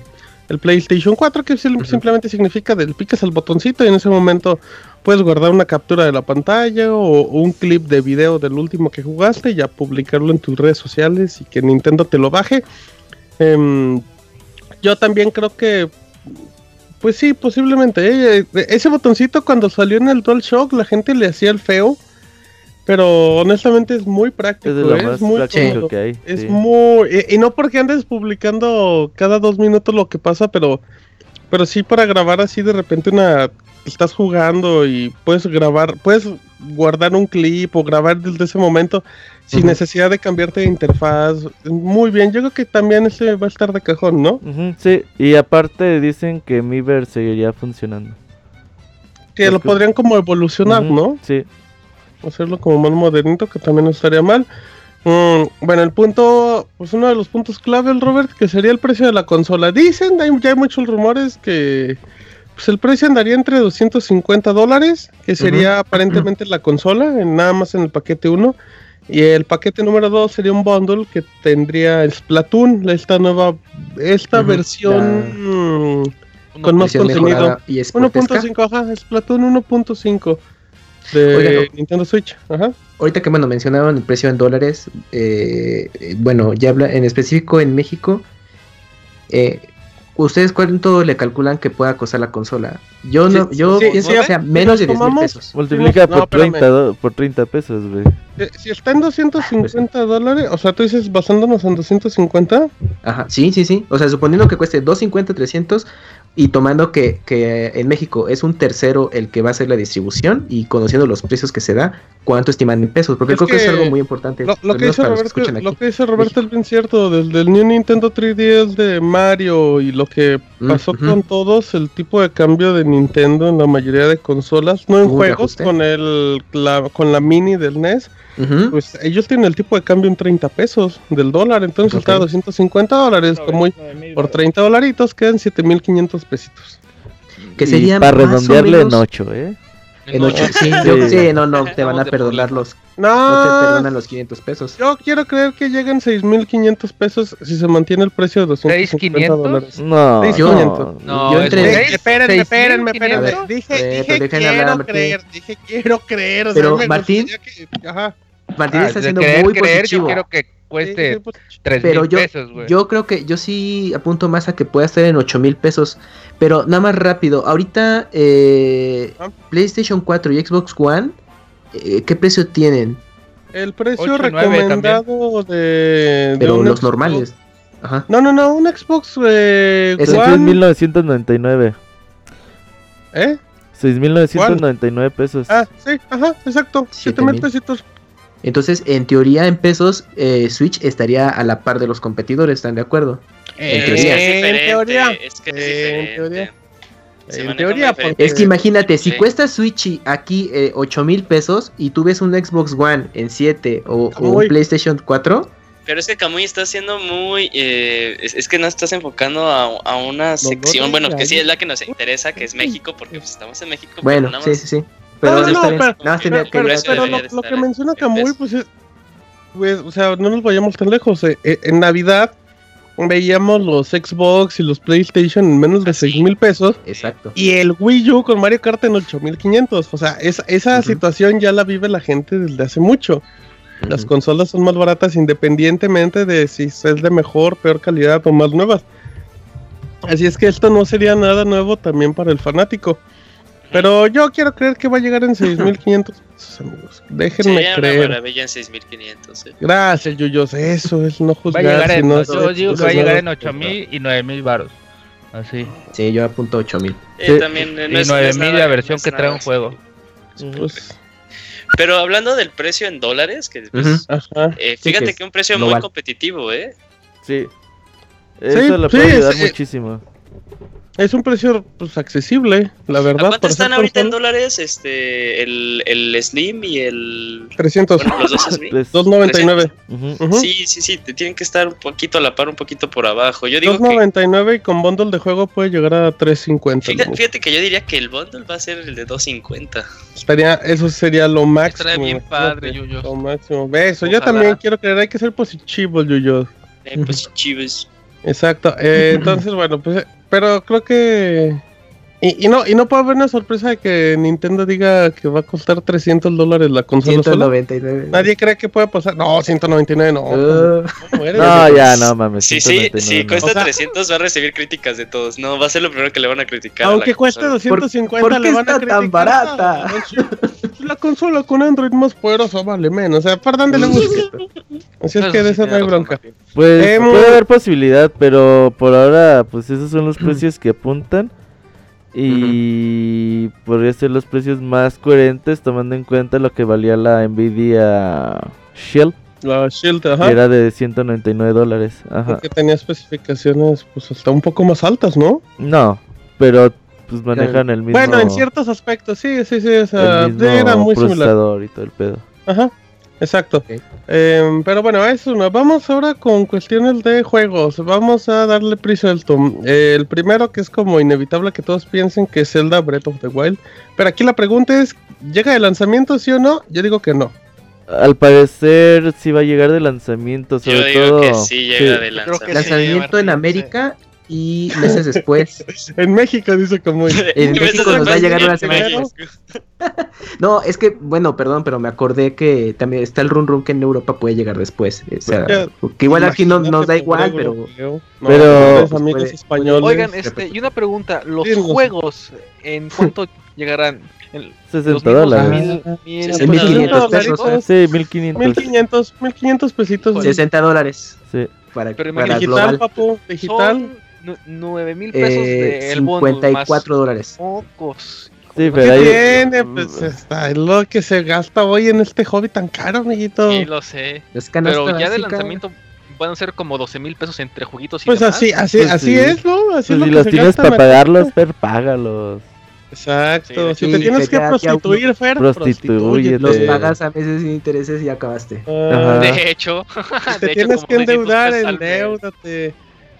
el PlayStation 4, que simplemente significa que picas el botoncito y en ese momento puedes guardar una captura de la pantalla o un clip de video del último que jugaste y ya publicarlo en tus redes sociales y que Nintendo te lo baje. Em, yo también creo que, pues sí, posiblemente. eh, ese botoncito cuando salió en el DualShock la gente le hacía el feo, pero honestamente es muy práctico. Es eh, muy práctico que hay. Es sí. muy. Y, y no porque andes publicando cada dos minutos lo que pasa, pero. Pero sí para grabar así de repente una. Estás jugando y puedes grabar. Puedes guardar un clip o grabar desde ese momento sin necesidad de cambiarte de interfaz. Muy bien. Yo creo que también ese va a estar de cajón, ¿no? Sí, y aparte dicen que Miiver seguiría funcionando. Que lo podrían como evolucionar, ¿no? Sí. Hacerlo como más modernito, que también no estaría mal. Mm, bueno, el punto, pues uno de los puntos clave, el Robert, que sería el precio de la consola. Dicen, hay, ya hay muchos rumores que pues el precio andaría entre 250 dólares, que sería aparentemente la consola, en, nada más en el paquete 1. Y el paquete número 2 sería un bundle que tendría el Splatoon, esta nueva, esta Ujú, versión mm, con más contenido. mejorada y esportesca. 1.5, ajá, Splatoon 1.5 de Oigan, Nintendo Switch, ajá. Ahorita que bueno, mencionaron el precio en dólares, eh, eh, bueno, ya habla en específico en México, eh, ¿ustedes cuánto le calculan que pueda costar la consola? Yo Sí, no, yo sí, pienso sí, que sea menos de 10 mil pesos. Multiplica no, por, espérame. 30, do- por 30 pesos, güey. Si está en 250 dólares, o sea, tú dices basándonos en 250, Ajá, sí, sí, sí. O sea, suponiendo que cueste 250, 300 y tomando que, que en México es un tercero el que va a hacer la distribución y conociendo los precios que se da, ¿cuánto estiman en pesos? Porque Es creo que, es algo muy importante. lo, que dice que Roberto, escuchan aquí. lo que dice Roberto es bien cierto, desde el New Nintendo 3DS de Mario y lo que Mm, pasó con todos, el tipo de cambio de Nintendo en la mayoría de consolas, no en juegos, con el la, con la mini del NES, pues ellos tienen el tipo de cambio en 30 pesos del dólar, entonces está a 250 dólares, como por 30 dolaritos quedan 7500 pesitos. Que Y sería para redondearle en menos 8, ¿eh? En 8, ocho. sí, yo- Sí. no, no, te van a perdonar los, no te perdonan los 500 pesos. yo quiero creer que lleguen 6500 pesos si se mantiene el precio de 250 ¿6,500? dólares. No, no, Yo es entre- espérenme, espérenme, mil espérenme. Dije, Eh, pero quiero hablar, creer, dije quiero creer. O Pero, sea, me Martín, gustaría que- ajá. Martín Ah, está siendo muy creer, positivo. yo quiero que cueste pues. tres mil yo, pesos, güey. Yo creo que yo sí apunto más a que pueda estar en 8 mil pesos. Pero nada más rápido, ahorita. Eh, ah. PlayStation 4 y Xbox One, eh, ¿qué precio tienen? El precio recomendado de, Pero los normales. Ajá. No, no, no, un Xbox eh, es One... 6.999. ¿Eh? 6.999 pesos. Ah, sí, ajá, exacto. 7.300 entonces, en teoría, en pesos, eh, Switch estaría a la par de los competidores, ¿están de acuerdo? En Es teoría. En teoría. Es que es En teoría. Se En teoría. Es que imagínate, si cuesta Switch y aquí eh, 8 mil pesos y tú ves un Xbox One en 7 o, un PlayStation 4, Pero es que Kamui está siendo muy. eh, es, es que no estás enfocando a, a una sección. no, Bueno, que sí es la que nos interesa, que es México, porque pues, estamos en México. bueno, nada sí, más- sí, sí. Pero No, eso no, pero- Pero, pero, pero debería lo, que en- menciona pesos. pues, es- pues, o sea, no nos vayamos tan lejos. eh, eh, en Navidad veíamos los Xbox y los PlayStation en menos de Ah, sí. 6 mil pesos. Exacto. Y el Wii U con Mario Kart en 8500. O sea, esa, situación ya la vive la gente desde hace mucho. Las consolas son más baratas independientemente de si es de mejor, peor calidad o más nuevas. Así es que esto no sería nada nuevo también para el fanático. Pero yo quiero creer que va a llegar en 6500 pesos, amigos. Déjenme una creer. maravilla en 6500. eh. Gracias, Yuyos. Eso es no Va a juzgar. llegar en, sino yo digo que va a llegar en 8000 y 9000 varos. Así. Sí, yo apunto 8000. Eh, Sí. también eh, no Y es- no es 9000 nada- la no versión es que trae nada un juego. Pues, Pero hablando del precio en dólares, que pues, Ujú. ajá. eh, Sí, fíjate que que, un precio muy global. competitivo, ¿eh? Sí. Eso le sí, puede es- ayudar muchísimo. Es un precio pues accesible, la ¿A verdad. cuánto están ahorita en dólares este el, el Slim y el 300. bueno, los dos Slim? Pues, 2.99. ujú. Ujú. Sí, sí, sí, te tienen que estar un poquito a la par, un poquito por abajo. Yo digo que 2.99 y con bundle de juego puede llegar a 3.50. fíjate, fíjate que yo diría que el bundle va a ser el de 250. Estaría, eso sería lo máximo. Estaría bien padre, Yuyos. Lo máximo. Ve Eso, yo también quiero creer, hay que ser positivo, Yuyo. Eh, pues chivas. Exacto. eh, entonces, bueno, pues, eh, pero creo que... Y, y no y no puede haber una sorpresa de que Nintendo diga que va a costar 300 dólares la consola sola. 199. Nadie cree que puede pasar. No, 199 no. Uh, ¿cómo eres? No, ya, no mames. Sí, sí, 199 sí, no. cuesta O sea- 300 va a recibir críticas de todos. No, va a ser lo primero que le van a criticar. a Aunque la cueste consola. 250, ¿Por- por le qué van a está tan criticar. barata? La consola con Android más poderosa vale menos. O sea, perdón de la música. Así es que de eso no hay bronca. Pues Em, puede haber posibilidad, pero por ahora, pues esos son los precios que apuntan. Y podría ser los precios más coherentes tomando en cuenta lo que valía la Nvidia Shield, La Shield, que ajá. era de 199 dólares. Ajá. Que tenía especificaciones, pues hasta un poco más altas, ¿no? No, pero pues manejan el mismo, Bueno, en ciertos aspectos, sí, sí, sí. O sea, el mismo era muy similar. y todo el pedo. Ajá, exacto. Em, pero bueno, eso no. Vamos ahora con cuestiones de juegos. Vamos a darle prisa al tom. Eh, el primero que es como inevitable que todos piensen que es Zelda Breath of the Wild. Pero aquí la pregunta es, ¿llega de lanzamiento sí o no? Yo digo que no. Al parecer sí va a llegar de lanzamiento, Yo sobre digo todo. que sí llega de Yo creo que lanzamiento. sí. lanzamiento en América y meses después. En México dice como... En México nos va a llegar una semana. No, es que, bueno, perdón, pero me acordé que también está el run run que en Europa puede llegar después. O sea, Ya, que igual aquí no, nos da pobre igual, pero europeo. No, Pero- pobres pues amigos puede- españoles. Oigan, este, y una pregunta, ¿los Sí, juegos en cuánto llegarán? ¿En 60 los mismos dólares. mil- Ah, mil- Sí, 1500 dolaritos. pesos. Sí, 1500. 1500, 1500 pesitos. 60 dólares Sí. para, Pero para digital, global. papu, digital. Son nu- nueve mil pesos Eh, del bonus más 54 dólares. pocos. Sí, ¿Qué pero ahí- tiene? Pues está, es lo que se gasta hoy en este hobby tan caro, amiguito. Sí, lo sé. Pero ya de lanzamiento van a ser como 12 mil pesos entre juguitos y Pues demás. así, así, Pues así sí. es, ¿no? Así pues es lo si que los se tienes gasta para pagarlos. Fer, págalos. Exacto. Sí, si te tienes que prostituir, Fer, prostitúyete. Los pagas a meses sin intereses y acabaste. Ah. De hecho, si te de hecho, tienes que 600 endeudar, endeudate.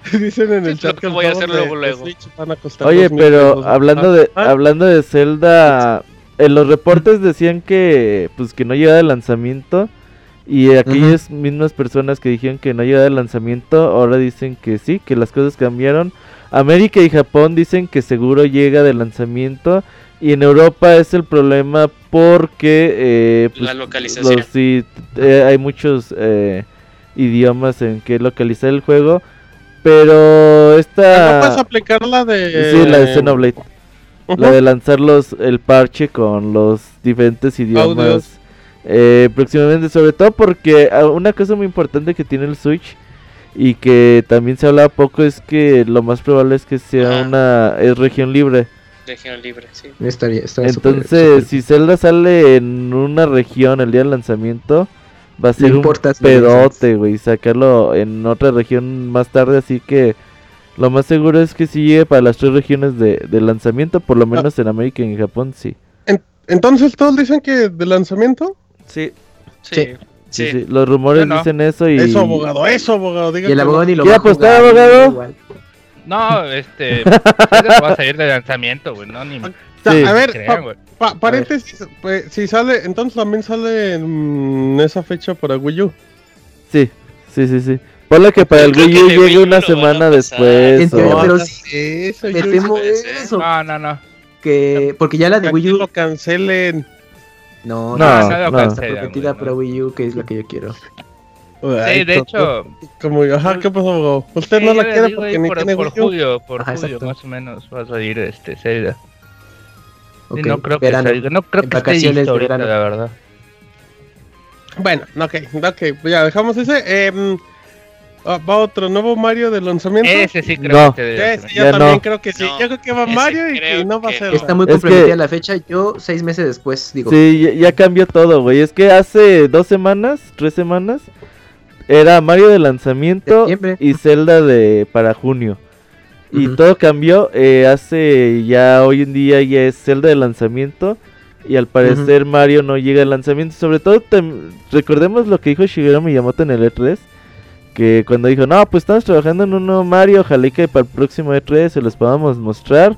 Dicen en el chat que voy a hacer luego, luego. Switch van a costar Oye, 2000 pero hablando de Ah, hablando de Zelda, en los reportes decían que pues que no llega de lanzamiento y aquellas mismas personas que dijeron que no llega de lanzamiento ahora dicen que sí, que las cosas cambiaron. América y Japón dicen que seguro llega de lanzamiento y en Europa es el problema porque eh, pues, La localización. los- sí, eh, hay muchos eh, idiomas en que localizar el juego, pero esta No puedes aplicar la de. Sí, la de Xenoblade. La de lanzar los, el parche con los diferentes idiomas. Eh, próximamente, sobre todo porque ah, una cosa muy importante que tiene el Switch y que también se habla poco es que lo más probable es que sea Ajá. una es región libre. Región libre, sí. Estaría, estaría Entonces, súper- si Zelda sale en una región el día del lanzamiento, va a ser un pedote, güey, sacarlo en otra región más tarde, así que lo más seguro es que sí llegue para las tres regiones de, de lanzamiento, por lo menos en América y en Japón, sí. Entonces todos dicen que de lanzamiento. Sí, Sí. Sí. sí, los rumores Bueno. dicen eso y... Eso, abogado, eso, abogado. Diga Y el abogado no. ni lo ¿Quiere apostar, abogado? No, este. Va a salir de lanzamiento, güey. No, ni. Sea, Sí. a ver, pa- pa- paréntesis, pues, si sale, entonces también sale en esa fecha para Wii U. Sí, sí, sí, sí. Ponle que para el Wii que U de Wii llegue U una lo semana después. En teoría, o- pero sí, eso, Me temo eso. No, no, no. Que, porque ya la de Wii U. lo cancelen. No, No, no, no. lo cancelan, prometida para no. Wii U, que es la que yo quiero. Sí, de hecho. Como, ajá, ¿qué pasó? Usted sí, no yo la quiere porque ni por, tiene por Wii U. julio, por Ajá, julio, exacto. más o menos, va a salir este Zelda. No creo que, verano. salga- no creo En que esté listo ahorita, la verdad. Bueno, ok, ok, ya dejamos ese. Ah, va otro nuevo Mario de lanzamiento. Ese sí creo No. que debe Ese ser. yo Ya también no. creo que sí. No, yo creo que va Mario y que no va a que ser. Está muy Es comprometida que- la fecha. Yo seis meses después digo. Sí, ya, ya cambió todo, güey. Es que hace dos semanas, tres semanas, era Mario de lanzamiento Septiembre. y Zelda de para junio. Y todo cambió. eh, hace ya hoy en día ya es Zelda de lanzamiento. Y al parecer Mario no llega al lanzamiento. Sobre todo, recordemos lo que dijo Shigeru Miyamoto en el E3. Que cuando dijo, no, pues estamos trabajando en un nuevo Mario. Ojalá que para el próximo E3 se los podamos mostrar.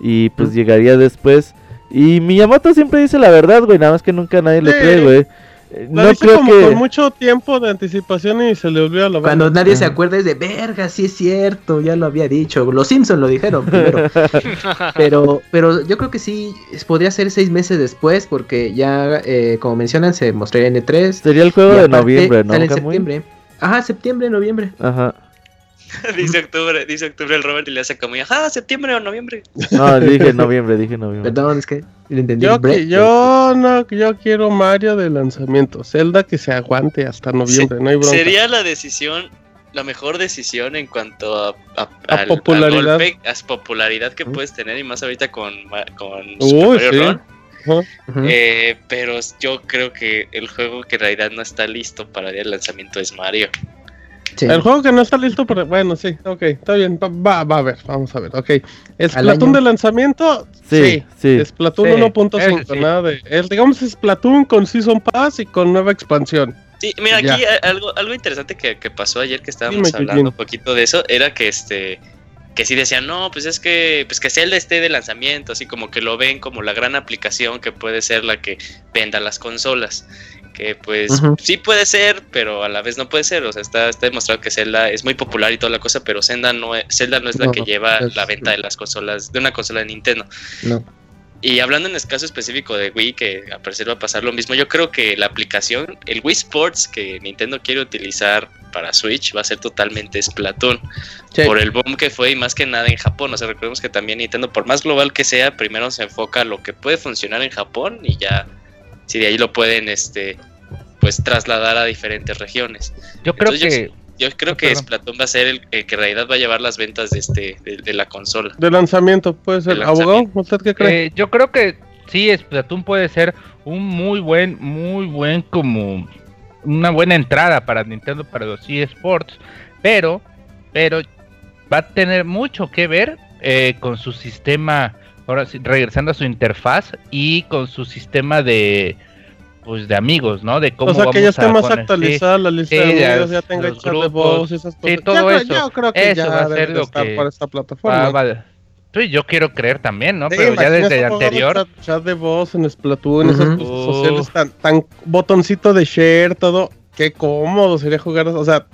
Y pues llegaría después. Y Miyamoto siempre dice la verdad, güey. Nada más que nunca nadie le cree, güey. Eh, Lo No dice creo como que. con mucho tiempo de anticipación y se le olvida la Cuando nadie se acuerda es de verga, sí es cierto, ya lo había dicho. Los Simpson lo dijeron primero. pero, pero yo creo que sí podría ser seis meses después, porque ya, eh, como mencionan, se mostraría en E3. Sería el juego de aparte noviembre, ¿no? Sale en septiembre. Ajá, septiembre, noviembre. Ajá. dice octubre, dice octubre el Robert y le hace como, ajá, septiembre o noviembre. No, dije noviembre, dije noviembre. Perdón, es que lo entendí. Yo, que- yo no, yo quiero Mario de lanzamiento. Zelda que se aguante hasta noviembre, no hay bronca. Sería la decisión, la mejor decisión en cuanto a, a, A al- popularidad. al golpe, a popularidad que puedes tener y más ahorita con, con Uy, Super sí. Eh, pero yo creo que el juego que en realidad no está listo para el lanzamiento es Mario. Sí. El juego que no está listo, pero bueno, sí, ok, está bien, va, va, a ver, vamos a ver, ok. Splatoon de lanzamiento, Sí, sí, sí. Splatoon Sí, 1.5, ese sí. nada de, el, digamos Splatoon con Season Pass y con nueva expansión. Sí, mira, aquí a- algo, algo interesante que, que pasó ayer que estábamos Dime, hablando un poquito de eso, era que este que sí decían, no, pues es que pues que Zelda esté de lanzamiento, así como que lo ven como la gran aplicación que puede ser la que venda las consolas. Que pues sí puede ser, pero a la vez no puede ser. O sea, está, está demostrado que Zelda es muy popular y toda la cosa, pero Zelda no es, Zelda no es la No, que lleva es- la venta de las consolas, de una consola de Nintendo. No. Y hablando en el caso específico de Wii, que a parecer va a pasar lo mismo, yo creo que la aplicación, el Wii Sports que Nintendo quiere utilizar para Switch va a ser totalmente Splatoon. Por el boom que fue y más que nada en Japón. O sea, recordemos que también Nintendo, por más global que sea, primero se enfoca a lo que puede funcionar en Japón y ya, si de ahí lo pueden, este pues trasladar a diferentes regiones. Yo creo Entonces, que Yo creo Ah, que perdón. Splatoon va a ser el, el que en realidad va a llevar las ventas de este de, de la consola. De lanzamiento, puede ser. Abogado. ¿usted qué cree? Eh, yo creo que sí, Splatoon puede ser un muy buen, muy buen como una buena entrada para Nintendo para los eSports, pero, pero va a tener mucho que ver eh, con su sistema, ahora sí, regresando a su interfaz y con su sistema de pues de amigos, ¿no? De cómo o sea, que ya vamos esté a más poner- sí, actualizada la lista sí, de ya amigos, ya tenga de voz y esas sí, cosas. todo yo, creo- eso. yo creo que Eso ya va a ser lo que para esta plataforma. Ah, vale. Sí, yo quiero creer también, ¿no? Sí, Pero ya desde el anterior. Chat, de voz en Splatoon, esas Ujú. cosas sociales tan, tan botoncito de share, todo. Qué cómodo sería jugar. O sea,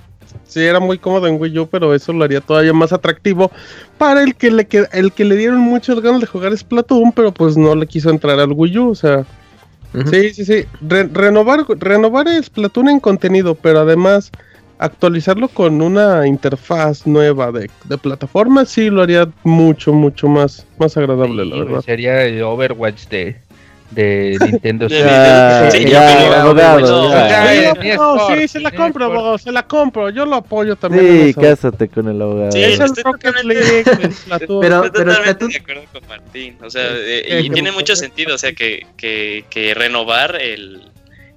sí era muy cómodo en Wii U, pero eso lo haría todavía más atractivo para el que le que- el que le dieron muchas ganas de jugar Splatoon, pero pues no le quiso entrar al Wii U. O sea, sí, sí, sí. Re- renovar, renovar Splatoon en contenido, pero además actualizarlo con una interfaz nueva de, de plataforma, sí lo haría mucho, mucho más, más agradable, la Sí, verdad. Sería el Overwatch de, de Nintendo Switch. Ya, Sí, ya, abogado, ya. ya, no, sí, se la compro, abogado, se la compro. Yo lo apoyo también. Sí, cásate con el abogado. Sí, Es el estoy Rocket totalmente- League, Splatoon. Pero- Estoy totalmente de acuerdo con Martín. O sea, eh, y tiene mucho sentido. O sea, que, que, que renovar el,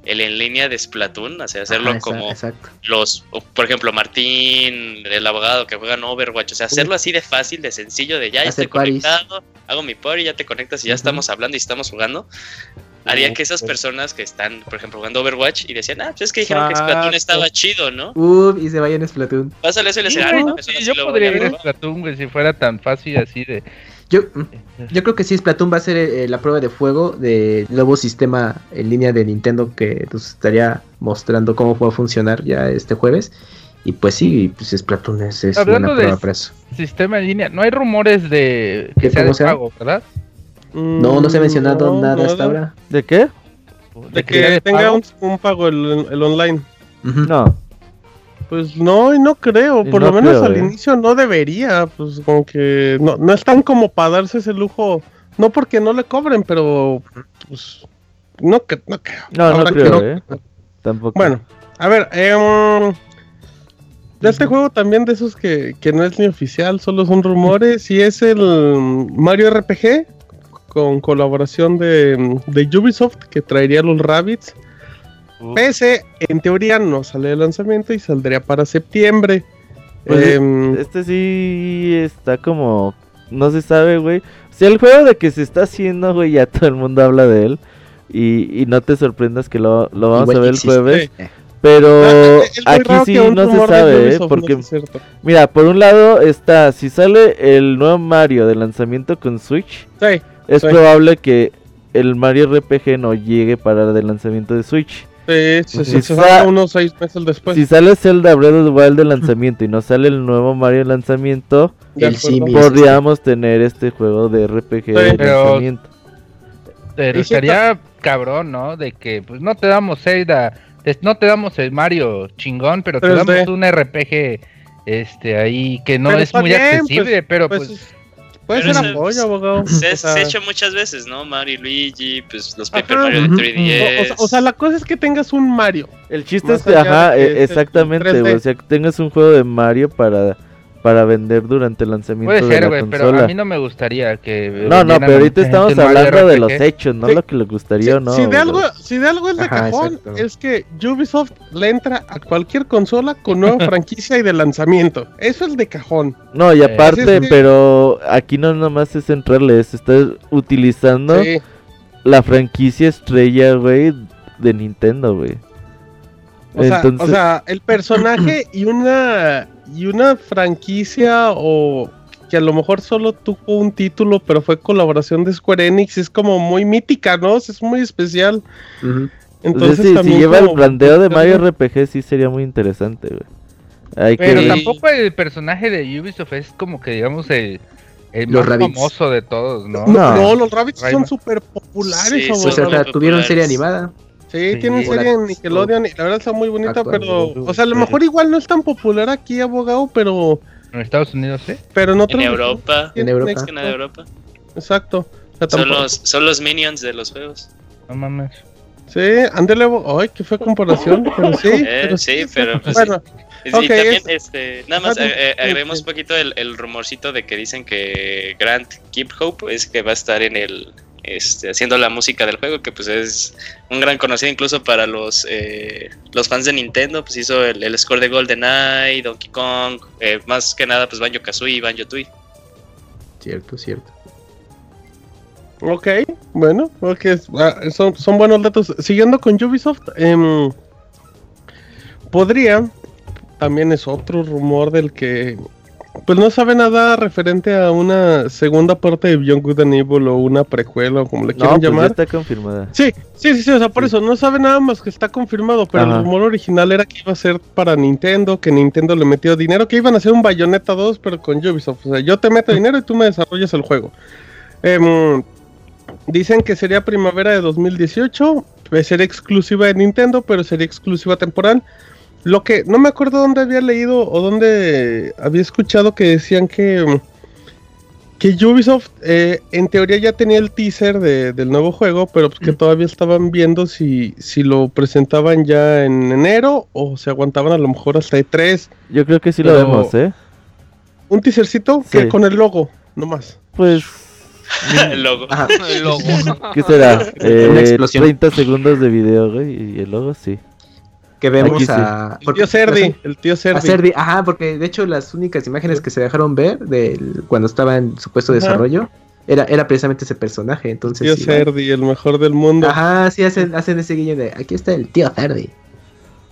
el en línea de Splatoon, o sea, hacerlo Ajá, como Exacto. los, por ejemplo, Martín, el abogado que juegan Overwatch, o sea, hacerlo así de fácil, de sencillo, de ya Hacer estoy parties. conectado, hago mi party, ya te conectas y ya estamos hablando y estamos jugando. Haría que esas personas que están, por ejemplo, jugando Overwatch y decían, ah, pues es que dijeron que Splatoon estaba chido, ¿no? Uh, y se vayan a Splatoon. Pásale eso y le Sí, dicen, ah, ¿no? Sí, sí yo podría ir a probar". Splatoon, güey, si fuera tan fácil así de... Yo, yo creo que sí, Splatoon va a ser eh, la prueba de fuego del nuevo sistema en línea de Nintendo que nos estaría mostrando cómo va a funcionar ya este jueves. Y pues sí, pues Splatoon es, es Hablando de- prueba para eso. Sistema en línea, no hay rumores de que ¿De sea de sea? pago, ¿verdad? No, no se ha mencionado Mm, No, nada hasta ahora. ¿De qué? De que tenga un, un pago el, el online. No. Pues no, y no creo. Y Por no lo menos creo, al ¿eh? inicio no debería. Pues como que no, no están como para darse ese lujo No porque no le cobren, pero pues no que no creo. No, no que creo, ¿eh? Tampoco. Bueno, a ver, em, de este juego también de esos que, que no es ni oficial, solo son rumores, y es el Mario RPG con colaboración de, de Ubisoft que traería los Rabbits. PS, en teoría no sale de lanzamiento y saldría para septiembre. Pues, Em, Este sí está como. No se sabe, güey. O sea, el juego de que se está haciendo, güey, ya todo el mundo habla de él. Y, y no te sorprendas que lo, lo vamos a ver el existe. jueves. sí. Pero Ah, aquí sí no se de sabe, ¿eh? No Porque, mira, por un lado está, si sale el nuevo Mario de lanzamiento con Switch, Sí, es Sí. probable que el Mario RPG no llegue para el lanzamiento de Switch. Sí, sí, sí, Si se sa- salga unos seis meses después. si sale Zelda Breath of the Wild de lanzamiento y no sale el nuevo Mario de lanzamiento, De el podríamos tener este juego de RPG de Pero- lanzamiento. Pero estaría cabrón, ¿no? De que pues no te damos Zelda, no te damos el Mario chingón, pero te 3D. damos un RPG este ahí que no Pero es muy bien, accesible, pero Pues, pues, puede ser ese- apoyo, abogado. Se, O sea, se ha hecho muchas veces, ¿no? Mario y Luigi, pues los Paper Ajá. Mario de Ujú. 3DS. o, o sea, o sea, la cosa es que tengas un Mario. El chiste Más es que, ajá, que e- exactamente, 3D. güey, o sea, que tengas un juego de Mario para, para vender durante el lanzamiento puede de ser, la güey, pero consola. a mí no me gustaría que No, no, pero ahorita estamos hablando de los hechos, no Sí. lo que les gustaría o no. si de güey. algo, si de algo es de Ajá, cajón, exacto. es que Ubisoft le entra a cualquier consola con nueva franquicia y de lanzamiento. Eso es de cajón. No, y aparte, pero aquí no nomás es entrarle, se está utilizando Sí. la franquicia estrella, güey, de Nintendo, güey. O sea, Entonces- o sea, el personaje y una y una franquicia o que a lo mejor solo tuvo un título, pero fue colaboración de Square Enix, es como muy mítica, ¿no? Es muy especial. Entonces Entonces, si, si lleva el brandeo de Mario RPG, sí sería muy interesante, güey. Hay Pero que... tampoco el personaje de Ubisoft es como que digamos el, el Los más Rabbids. famoso de todos, ¿no? No, los Rabbits son súper populares. Sí. Pues hasta muy tuvieron serie animada. Sí, Sí, tienen o serie en Nickelodeon y la verdad está muy bonita, pero... O sea, a lo mejor igual no es tan popular aquí, abogado, pero... En Estados Unidos, ¿sí? pero en En otros... Europa. En Europa. Más que nada Europa. Exacto. O sea, Son los, son los minions de los juegos. No mames. Sí, abo- ay, qué fue comparación, pero sí. Eh, pero sí, pero, pues, bueno, Y Ok, también, es- este, nada más eh, eh, sí, agreguemos sí. un poquito el, el rumorcito de que dicen que Grant Keep Hope es que va a estar en el, este, haciendo la música del juego, que pues es un gran conocido incluso para los, eh, los fans de Nintendo, pues hizo el, el score de GoldenEye, Donkey Kong, eh, más que nada pues Banjo Kazooie y Banjo Tooie. Cierto, cierto. ok, bueno, ok, es- ah, son, son buenos datos. Siguiendo con Ubisoft, em, podría, también es otro rumor del que, pues no sabe nada referente a una segunda parte de Beyond Good and Evil o una precuela o como le No, quieran pues ya llamar. está confirmada. Sí, sí, sí, sí, o sea, por eso no sabe nada más que está confirmado, pero Ajá. el rumor original era que iba a ser para Nintendo, que Nintendo le metió dinero, que iban a hacer un Bayonetta 2, pero con Ubisoft. O sea, yo te meto dinero y tú me desarrollas el juego. Em, dicen que sería primavera de 2018, pues sería exclusiva de Nintendo, pero sería exclusiva temporal. Lo que no me acuerdo dónde había leído o dónde había escuchado que decían que que Ubisoft eh, en teoría ya tenía el teaser de- del nuevo juego, pero pues que todavía estaban viendo si, si lo presentaban ya en enero o se aguantaban a lo mejor hasta E3. Yo creo que sí lo vemos, ¿eh? Un teasercito Sí. que con el logo, nomás. Pues, el logo. El logo. ¿qué será? Eh, Una explosión. 30 segundos de video, güey, y el logo sí. Que vemos sí. a. El tío Cerdi, el tío A Cerdi. Ajá, porque de hecho las únicas imágenes que se dejaron ver del, cuando estaba en supuesto Ajá. desarrollo era, era precisamente ese personaje. Entonces, Tío sí, Cerdi, el mejor del mundo. Ajá, sí, hacen, hacen ese guiño de aquí está el tío Cerdi.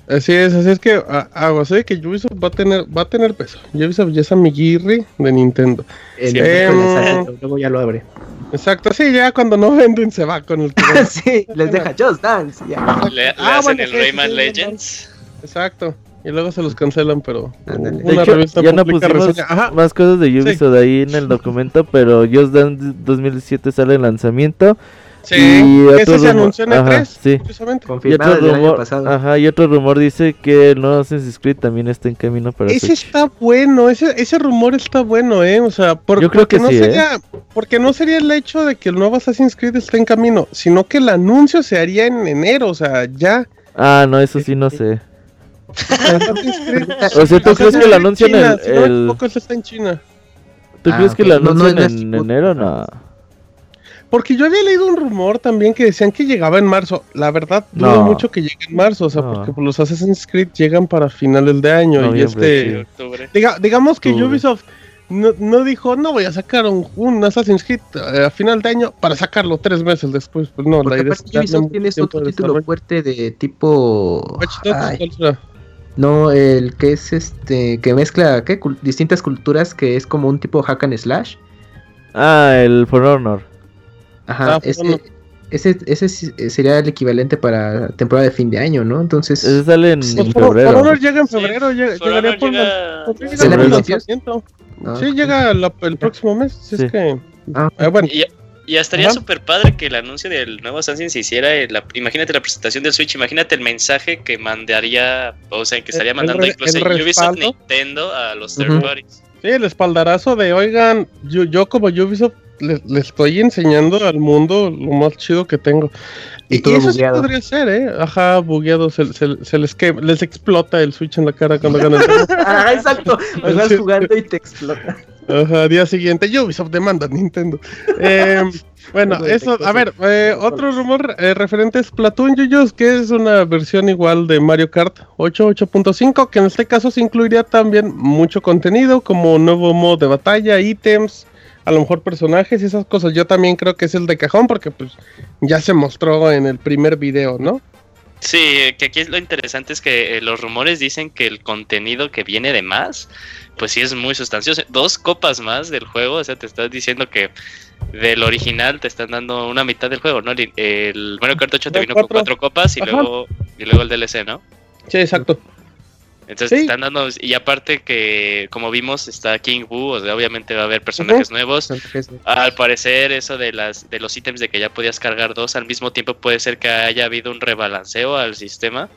Así es, así es que a- aguas, ¿eh? que Ubisoft va a tener, va a tener peso. Ubisoft ya es amiguirri de Nintendo. En Sí. el Em. mensaje, luego ya lo abre. Exacto, sí, ya cuando no venden se va con el que sí, les deja Just Dance. Ya. Le, le Ah, hacen bueno, el sí, Rayman sí, sí, Legends. Exacto. Y luego se los cancelan, pero una hecho, revista ya no pusimos. Ajá. más cosas de Ubisoft ahí en el documento, pero Just Dance 2017 sale el lanzamiento. Sí, Y ese otro se rumor- anunció en ajá, el 3, sí. precisamente. Y otro el año rumor, pasado. ajá, y otro rumor dice que el nuevo Assassin's Creed también está en camino para Ese Switch. está bueno, ese, ese rumor está bueno, ¿eh? O sea, por- Yo creo porque, que no sí, ¿eh? sería, porque no sería el hecho de que el nuevo Assassin's Creed esté en camino, sino que el anuncio se haría en enero, o sea, ya. Ah, no, eso sí no sé. Assassin's Creed- O sea, ¿tú Assassin's crees que lo anuncian China, el- Si no está en China. ¿Tú Ah, crees que lo No, no anuncian es en tipo- enero? No. Porque yo había leído un rumor también que decían que llegaba en marzo. La verdad, dudo No. mucho que llegue en marzo, o sea, No. porque pues, los Assassin's Creed llegan para finales de año y este. sí. Diga- digamos que Octubre. Ubisoft no, no dijo, no voy a sacar un, un Assassin's Creed eh, a final de año para sacarlo tres meses después. Pues no, Porque la idea es Ubisoft tienes otro de título fuerte de tipo... No, el que es este... Que mezcla, ¿qué? Cul- distintas culturas que es como un tipo hack and slash. Ah, el For Honor. Ajá, Ah, ese, bueno. ese, ese sí- sería el equivalente para temporada de fin de año, ¿no? Entonces... Ese sale en Sí. For, For febrero. Honor llega en Sí, febrero, llega- llegaría por llega- la- por- llega ¿Es por el lanzamiento. ah, Sí, llega la- el próximo mes, si Sí. es que... Ah, eh, bueno, Y, y estaría súper padre que el anuncio del nuevo Assassin se hiciera. en la- imagínate la presentación del Switch, imagínate el mensaje que mandaría, o sea, que estaría El- mandando el incluso el Ubisoft. Nintendo a los third Ujú. parties. Sí, el espaldarazo de, oigan, yo, yo como Ubisoft le, le estoy enseñando al mundo lo más chido que tengo. Y Y, y eso sí podría ser, ¿eh? Ajá, bugueado, se, se- se les, que, les explota el Switch en la cara cuando ganan. Ah, exacto. Vas jugando y te explota. Ajá, día siguiente, Ubisoft demanda a Nintendo. Eh, bueno, eso, a ver, eh, otro rumor eh, referente es Splatoon Yuyos, que es una versión igual de Mario Kart 8, 8.5, que en este caso se incluiría también mucho contenido, como nuevo modo de batalla, ítems, a lo mejor personajes y esas cosas. Yo también creo que es el de cajón, porque pues ya se mostró en el primer video, ¿no? Sí, que aquí es lo interesante es que eh, los rumores dicen que el contenido que viene de más, pues sí es muy sustancioso. Dos copas más del juego, o sea, te estás diciendo que del original te están dando una mitad del juego, ¿no? El, el Mario Kart 8 te vino con cuatro. cuatro copas y Ajá. luego y luego el DLC, ¿no? Sí, exacto. Entonces Sí. están dando y aparte que como vimos está King Boo, o sea, obviamente va a haber personajes nuevos. Al parecer eso de las de los ítems de que ya podías cargar dos al mismo tiempo puede ser que haya habido un rebalanceo al sistema.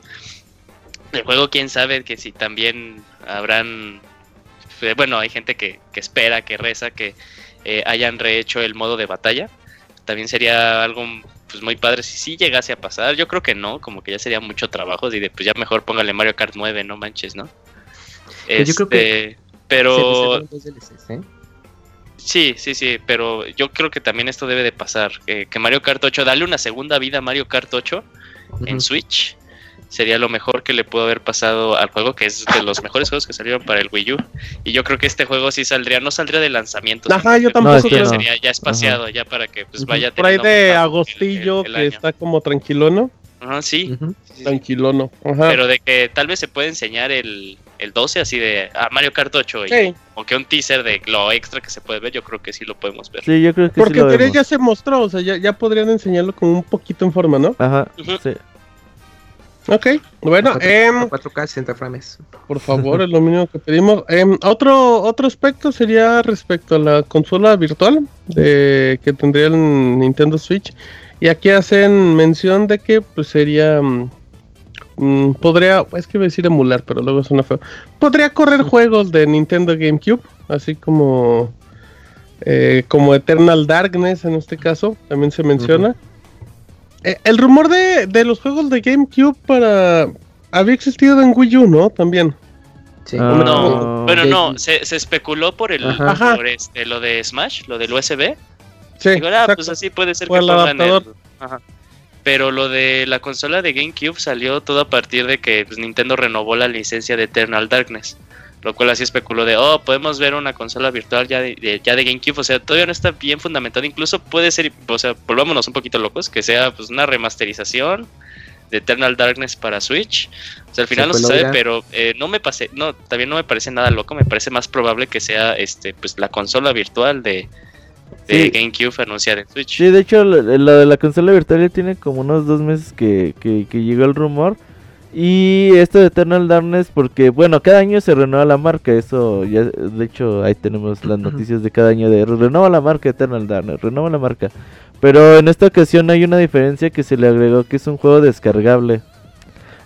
El juego quién sabe que si también habrán eh, bueno, hay gente que, que espera, que reza que eh, hayan rehecho el modo de batalla. También sería algo pues muy padre si sí llegase a pasar. Yo creo que no, como que ya sería mucho trabajo y de pues ya mejor póngale Mario Kart 9, no manches, ¿no? Pues yo creo que Este, pero DLCs, ¿eh? Sí, sí, sí, pero yo creo que también esto debe de pasar. Que, que Mario Kart 8, darle una segunda vida a Mario Kart 8 en. Switch sería lo mejor que le pudo haber pasado al juego, que es de los mejores juegos que salieron para el Wii U. Y yo creo que este juego sí saldría, no saldría de lanzamiento. Ajá, yo que tampoco no. sería ya espaciado, ya para que pues vaya Por ahí de agostillo, el- el que está como tranquilono. Ajá, sí, sí. Tranquilono. Ajá. Pero de que tal vez se puede enseñar el, el 12 así de a Mario Kart 8 y Sí. aunque un teaser de lo extra que se puede ver, yo creo que sí lo podemos ver. Sí, yo creo que Porque sí lo vemos. ya se mostró, o sea, ya, ya podrían enseñarlo como un poquito en forma, ¿no? Ajá, sí. Ok, bueno, Cuatro- em, 4K 60 frames. por favor, es lo mínimo que pedimos. Em, otro, otro aspecto sería respecto a la consola virtual de que tendría el Nintendo Switch. Y aquí hacen mención de que pues sería... mm, mm, podría, es que iba a decir emular, pero luego suena feo. Podría correr juegos de Nintendo GameCube, así como... eh, como Eternal Darkness en este caso, también se menciona. Eh, el rumor de, de los juegos de GameCube para... Había existido en Wii U, ¿no? También. Sí. Ah, No, bueno, no, se, se especuló por el Ajá. Ajá. por este, lo de Smash, lo del USB. Sí, Digo, ah, pues así puede ser Por que el pongan el- adaptador. Ajá. Pero lo de la consola de GameCube salió todo a partir de que pues, Nintendo renovó la licencia de Eternal Darkness. Lo cual así especuló de, oh, podemos ver una consola virtual ya de, de- ya de GameCube. O sea, todavía no está bien fundamentado. Incluso puede ser, o sea, volvámonos un poquito locos, que sea pues una remasterización de Eternal Darkness para Switch. O sea, al final no se Secuela sabe, pero eh, no me pasé, no, también no me parece nada loco. Me parece más probable que sea este, pues la consola virtual de, de Sí. GameCube anunciada en Switch. Sí, de hecho, lo, lo de la consola virtual ya tiene como unos dos meses que, que, que llegó el rumor. Y esto de Eternal Darkness, porque bueno, cada año se renueva la marca, eso ya, de hecho ahí tenemos las noticias de cada año de renueva la marca Eternal Darkness, renueva la marca. Pero en esta ocasión hay una diferencia que se le agregó que es un juego descargable.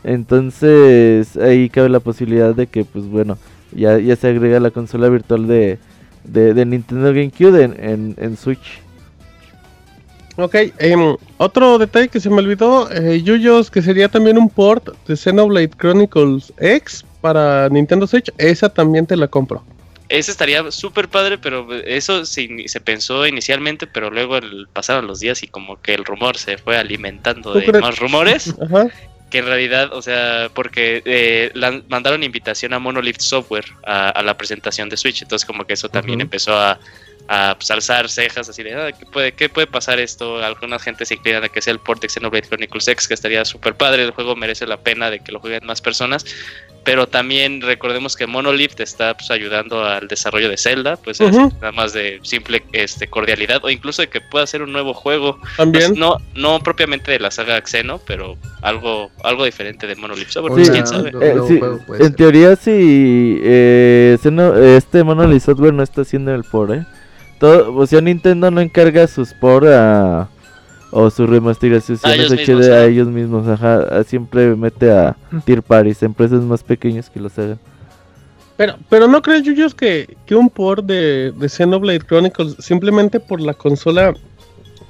Entonces ahí cabe la posibilidad de que pues bueno, ya, ya se agrega la consola virtual de, de, de Nintendo GameCube en, en, en Switch. Ok, em, otro detalle que se me olvidó, eh, Yuyos, que sería también un port de Xenoblade Chronicles X para Nintendo Switch, esa también te la compro. Ese estaría súper padre, pero eso sí, se pensó inicialmente, pero luego el- pasaron los días y como que el rumor se fue alimentando ¿Tú de crees? más rumores, Ajá. que en realidad, o sea, porque eh, mandaron invitación a Monolith Software a, a la presentación de Switch, entonces como que eso también empezó a, a pues, alzar cejas así de, ah, ¿qué, puede, ¿qué puede pasar esto? Alguna gente se inclina a que sea el port de Xenoblade Chronicles X, que estaría súper padre, el juego merece la pena de que lo jueguen más personas, pero también recordemos que Monolith está pues, ayudando al desarrollo de Zelda, pues nada más de simple este, cordialidad, o incluso de que pueda ser un nuevo juego, También. no, no propiamente de la saga Xeno, pero algo, algo diferente de Monolith Sí, pues quién sabe. Eh, sí, en ser. teoría si eh, Xeno- este Monolith Software no está haciendo el port, ¿eh? Todo, o sea, Nintendo no encarga sus port a, o sus A remasterizaciones ellos HD mismos, a ellos mismos, ajá, siempre mete a tier parties, empresas más pequeñas que los hagan. Pero, pero no crees, Yuyos, que, que un port de, de Xenoblade Chronicles simplemente por la consola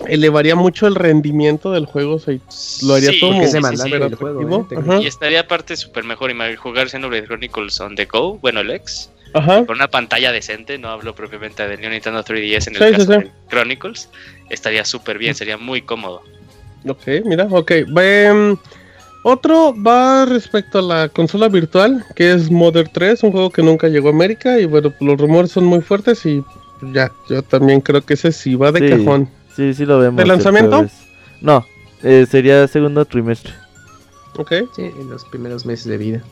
elevaría mucho el rendimiento del juego, o sea, y lo haría Sí, todo como demandante súper el juego. ¿eh? Y estaría aparte súper mejor ima- jugar Xenoblade Chronicles on the go, bueno, el X, ajá. con una pantalla decente, no hablo propiamente del New Nintendo 3DS en el Sí, sí, caso sí. de Chronicles, estaría súper bien, sería muy cómodo. Ok, mira, ok. Ven, otro va respecto a la consola virtual, que es Mother 3, un juego que nunca llegó a América y bueno, pues, los rumores son muy fuertes y ya, yo también creo que ese sí va de Sí. cajón. Sí, sí lo vemos. ¿De el lanzamiento? No, eh, sería segundo trimestre. Ok. Sí, en los primeros meses de vida.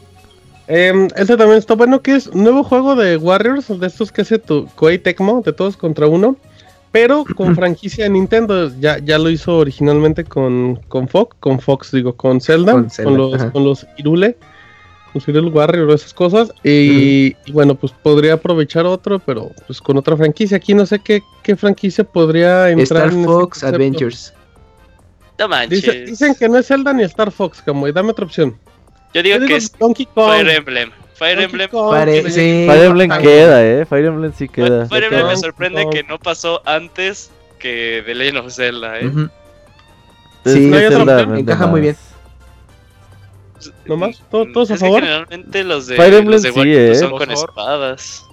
Em, este también está bueno, que es nuevo juego de Warriors, de estos que hace tu Koei Tecmo, de todos contra uno, pero con franquicia de Nintendo. Ya, ya lo hizo originalmente con, con Fox, con Fox digo, con Zelda, Con los, ajá. con los Irule, con los Irule Warriors, esas cosas. Y, y bueno, pues podría aprovechar otro, pero pues con otra franquicia. Aquí no sé qué, qué franquicia podría entrar Star en Fox. Adventures. No manches. Dice- dicen que no es Zelda ni Star Fox, Camoy, dame otra opción. Yo digo Yo digo que es Donkey Kong. Fire Emblem. Fire Emblem. Kong, sí. Fire Emblem queda, eh. Fire Emblem sí queda. Fire Emblem me sorprende Kong. que no pasó antes que The Legend of Zelda, ¿eh? Sí, ¿no hay otra Zelda opción? vende Encaja muy bien. ¿No más? ¿Todos- todos a Es que favor? generalmente los de, Fire Emblem los de sí, ¿eh? son Por con favor. espadas.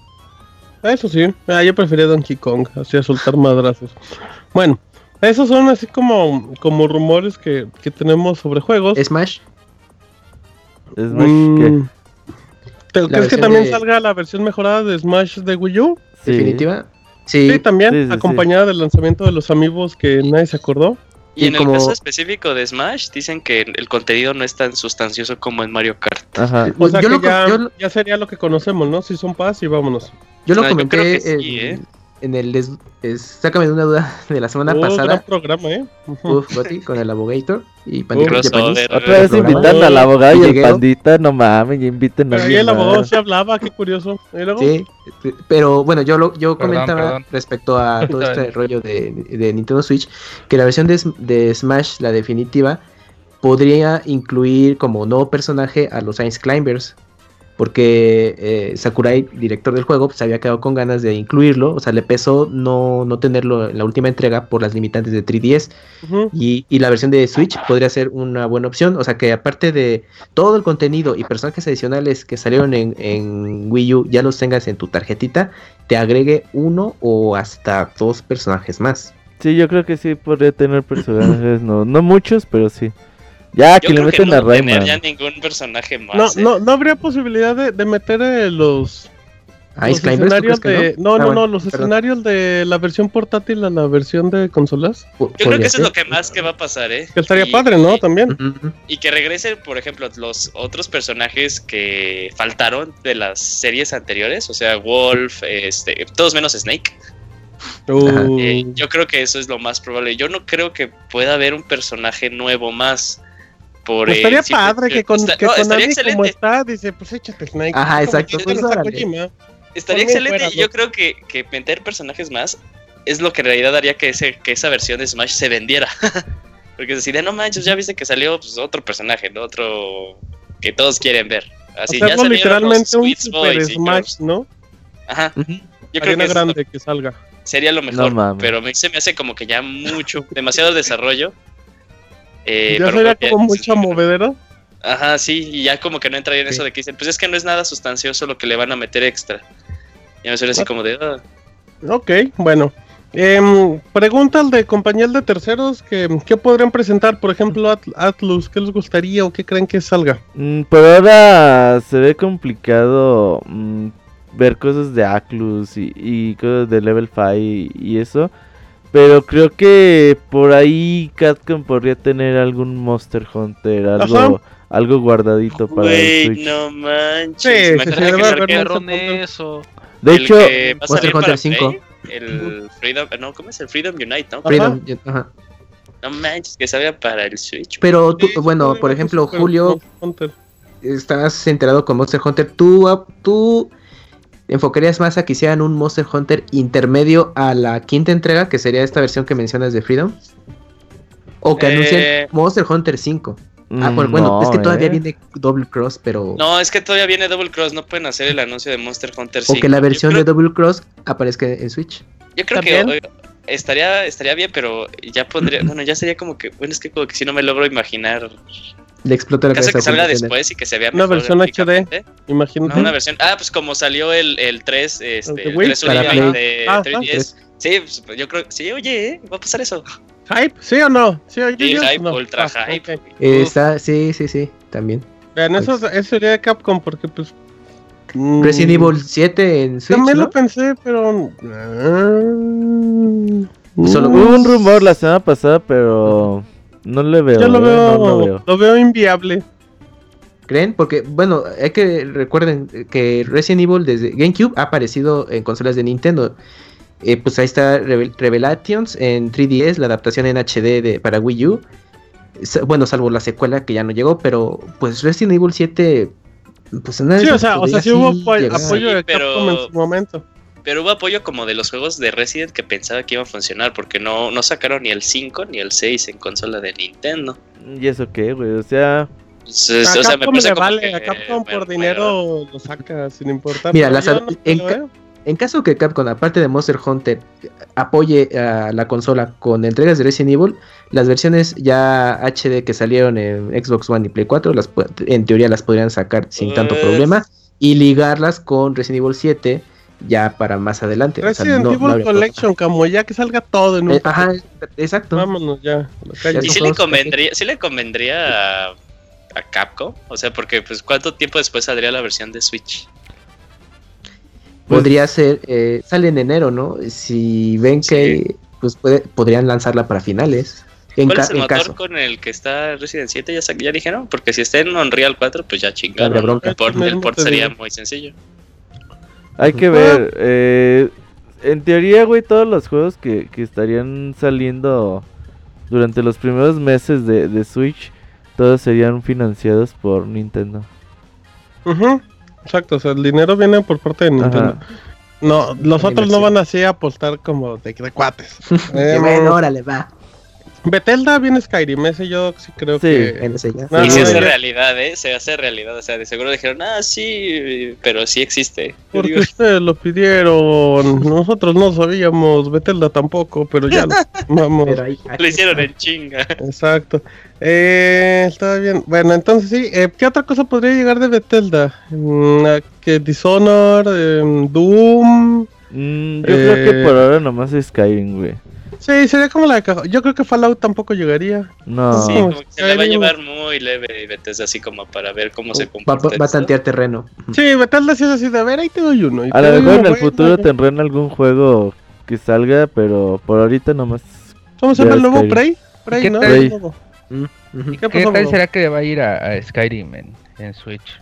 Ah, Eso sí, ah, yo prefería Donkey Kong, así a soltar madrazos. Bueno, esos son así como, como rumores que, que tenemos sobre juegos. Smash. Smash, Mm, ¿te- ¿Crees que también de- salga la versión mejorada de Smash de Wii U? Definitiva. Sí. Sí, también, Sí, sí, sí. acompañada del lanzamiento de los amigos que nadie se acordó. Y Y en como- el caso específico de Smash, dicen que el contenido no es tan sustancioso como en Mario Kart. Ajá. O Pues sea yo que lo- ya, yo lo- ya sería lo que conocemos, ¿no? Si son paz y vámonos. Yo lo No, yo creo que sí, en, ¿eh? En el des- es- sácame de una duda de la semana Oh, gran pasada. programa, ¿eh? Uf, Goti, con el Abogator y Pandita. Japanese. Otra vez invitando al abogado y el pandita, no mames, ya inviten a Pero ahí el abogado sí hablaba, qué curioso. Sí, pero bueno, yo lo, yo Perdón, comentaba perdón. respecto a todo este rollo de, de Nintendo Switch, que la versión de, de Smash, la definitiva, podría incluir como nuevo personaje a los Ice Climbers. Porque eh, Sakurai, director del juego, se había quedado con ganas de incluirlo. O sea, le pesó no, no tenerlo en la última entrega por las limitantes de 3DS. Ujú. Y, y la versión de Switch podría ser una buena opción. O sea que aparte de todo el contenido y personajes adicionales que salieron en, en Wii U, ya los tengas en tu tarjetita, te agregue uno o hasta dos personajes más. Sí, yo creo que sí podría tener personajes, no, no muchos, pero sí. Ya, que Yo le meten no a va a tener Rayman. ya ningún personaje No, más. ¿eh? no, no habría posibilidad de, de meter eh, los, Ice los Climbers, ¿tú escenarios de... No, Ah, no, bueno, no, los perdón. escenarios de la versión portátil a la versión de consolas. Yo creo que eso es lo que más que va a pasar, ¿eh? Que estaría Y- padre, ¿no? y- También. Y que regresen, por ejemplo, los otros personajes que faltaron de las series anteriores, o sea, Wolf, este, todos menos Snake. Uh, Eh, yo creo que eso es lo más probable. Yo no creo que pueda haber un personaje nuevo más. Por Pues eh, estaría padre que con Está- que no, estaría Konami como está, dice, pues échate Snake. Ajá, exacto, pues. Estaría excelente fuera, y yo creo que, que meter personajes más es lo que en realidad haría que, ese, que esa versión de Smash se vendiera. Porque si de no manches, ya viste que salió pues, otro personaje, ¿no? Otro que todos quieren ver. Así ya salieron literalmente los un Super Smash. ¿no? Ajá. Yo creo que eso es lo- grande que salga. sería lo mejor, pero me, se me hace como que ya mucho, demasiado desarrollo. Eh, ya pero sería ya- como mucha movedera. Ajá, sí, y ya como que no entraría en Sí. eso de que dicen, pues es que no es nada sustancioso lo que le van a meter extra. Ya me suena así como de, ah, Ok, bueno. Em, pregunta al de compañía de terceros que qué podrían presentar, por ejemplo, At- Atlus, ¿qué les gustaría o qué creen que salga? Mm, por ahora se ve complicado mm, ver cosas de Atlus y, y cosas de Level 5 y, y eso. Pero creo que por ahí Capcom podría tener algún Monster Hunter, algo, Ajá. algo guardadito para el güey, Switch. no manches. Sí, sí, imagínate sí, que eso. De el hecho, Monster Hunter para 5. Play, el Freedom, no, ¿cómo es el Freedom Unite, no? Freedom, ajá. No manches, que salga para el Switch. Pero tú, Sí, sí, bueno, por ejemplo, Julio, Monster Hunter. estás enterado con Monster Hunter. ¿Tú, ah, tú enfocarías más a que hicieran un Monster Hunter intermedio a la quinta entrega, que sería esta versión que mencionas de Freedom? ¿O que Eh, anuncien Monster Hunter 5? Ah, bueno, es que todavía eh. viene Double Cross, pero... No, es que todavía viene Double Cross, no pueden hacer el anuncio de Monster Hunter 5. o que la versión de Double Cross aparezca en Switch. Yo creo que estaría, estaría bien, pero ya pondría, bueno, ya sería como que, bueno, es que como que si no me logro imaginar, Le explota la caso cabeza. que salga después y que se vea Una mejor versión gráficamente. Imagínate. No, una versión. Ah, pues como salió el, el 3, este, El de el Wii, 3 para Ultimate Play. de Ah, 3DS. Sí, pues, yo creo sí, oye, ¿eh? va a pasar eso. ¿Hype? ¿Sí o no? ¿Sí o Sí, yo- hype, no. ultra Ah, hype. ok. Eh, está, sí, sí, sí, también. Vean, eso, eso sería de Capcom porque pues... mm, Resident Evil 7 en Switch, También ¿no? lo pensé, pero... ah, Solo- mm, Hubo un rumor la semana pasada, pero no le veo. Yo lo eh, veo, no lo veo. lo veo inviable. ¿Creen? Porque, bueno, hay que recuerden que Resident Evil desde GameCube ha aparecido en consolas de Nintendo. Eh, pues ahí está Revel- Revelations en 3DS, la adaptación en HD de, para Wii U. Bueno, salvo la secuela que ya no llegó, pero pues Resident Evil 7, pues nada Sí, o sea, o sea, sí hubo apo- apoyo Sí, de pero- Capcom en su momento. Pero hubo apoyo como de los juegos de Resident que pensaba que iba a funcionar, porque no, no sacaron ni el 5 ni el 6 en consola de Nintendo. ¿Y eso qué, güey? O sea, Entonces, A o sea, me Capcom le vale, que, a Capcom bueno, por dinero lo saca sin importar. Mira, las no en ca- caso que Capcom, aparte de Monster Hunter, apoye a la consola con entregas de Resident Evil, las versiones ya HD que salieron en Xbox One y Play 4, las, en teoría las podrían sacar sin tanto Pues- problema y ligarlas con Resident Evil 7 ya para más adelante. O sea, Resident no- Evil Collection, como ya que salga todo en un. Eh, ajá, exacto. Vámonos ya. Y son le convendría, sí le convendría a, a Capcom, o sea, porque pues cuánto tiempo después saldría la versión de Switch. Pues- Podría ser, eh, sale en enero, ¿no? Si ven que pues puede, podrían lanzarla para finales. En, ¿Cuál es el en motor caso. con el que está Resident 7? ¿Ya, dijeron? Porque si está en Unreal 4, pues ya chingaron. bronca. El port, el port sería muy sencillo. Hay que ver. eh, en teoría, güey, todos los juegos que, que estarían saliendo durante los primeros meses de, de Switch, todos serían financiados por Nintendo. Ujú, Exacto, o sea, el dinero viene por parte de Nintendo. Ajá. No, los otros no van así a apostar como de, de cuates. Que Eh, bueno, órale, va. Bethesda viene Skyrim, ese yo sí creo Sí. que... En ese ya. No, y no, se hace realidad, ¿eh? Se hace realidad. O sea, de seguro dijeron, ah, sí, pero sí existe. Porque digo, ustedes lo pidieron, nosotros no sabíamos, Bethesda tampoco, pero ya lo vamos. Pero ahí- ahí lo hicieron está. en chinga. Exacto. Eh, está bien. Bueno, entonces sí, eh, ¿qué otra cosa podría llegar de Bethesda? Mm, que Dishonor, em, Doom. Mm, yo creo que Eh, por ahora nomás es Skyrim, güey. Sí, sería como la de caja- Yo creo que Fallout tampoco llegaría. No. Sí, como como que se le va a llevar muy leve y Bethesda así como para ver cómo se comporta. va- va a tantear terreno. Sí, Bethesda sí es así de, a ver, ahí te doy uno. y A lo mejor en el bueno, futuro tendrán algún juego que salga, pero por ahorita nomás. ¿Cómo se llama el nuevo Skyrim. Prey? Prey, ¿Qué ¿no? tal? Ujú. ¿Y qué ¿Qué pasó, tal será que va a ir a, a Skyrim en, en Switch?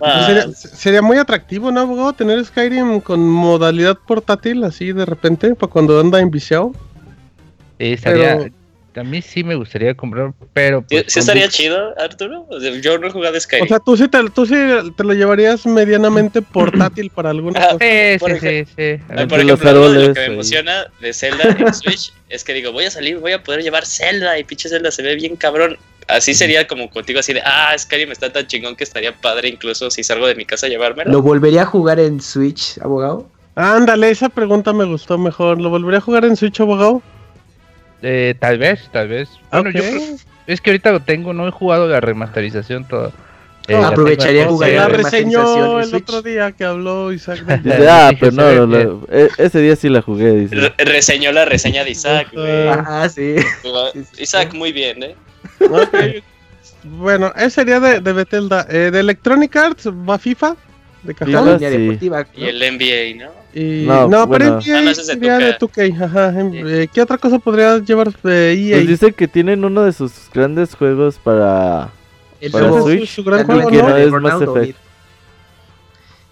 Ah, Sería, sería muy atractivo, ¿no, abogado? Tener Skyrim con modalidad portátil, así de repente, para cuando anda enviciado. Sí, estaría, Pero- a mí sí me gustaría comprar, pero... ¿Sí, pues, sí estaría chido, Arturo? O sea, yo no he jugado Skyrim. O sea, tú sí te, tú sí te lo llevarías medianamente portátil para alguna Ah, cosa. Sí, Por sí, sí, sí. Ver, por Entre los ejemplo, lo que me emociona de Zelda en Switch es que digo, voy a salir, voy a poder llevar Zelda y pinche Zelda se ve bien cabrón. Así sería como contigo, así de, ah, Skyrim está tan chingón que estaría padre incluso si salgo de mi casa a llevármelo. ¿Lo volvería a jugar en Switch, abogado? Ándale, esa pregunta me gustó mejor. ¿Lo volvería a jugar en Switch, abogado? eh, tal vez, tal vez. Bueno, yo creo- es que ahorita lo tengo, no he jugado la remasterización toda. Eh, Ah, la aprovecharía tengo- jugar Se la reseñó el Switch. otro día que habló Isaac. ah, dije, pero no, lo- e- ese día sí la jugué, dice. Re- reseñó la reseña de Isaac, güey. Ah, sí. Isaac, muy bien, ¿eh? Ok. Bueno, ese sería de, de Bethesda. Eh, de Electronic Arts va FIFA, de cajón. Sí. deportiva. Y ¿no? el NBA, ¿no? Y, No, no, pero bueno. NBA Ah, no, sería de 2K. Ajá. em, eh, ¿Qué otra cosa podría llevar eh, EA? Pues dice que tienen uno de sus grandes juegos para... El Para Switch, su gran juego, nueva ¿no? es Mass Effect.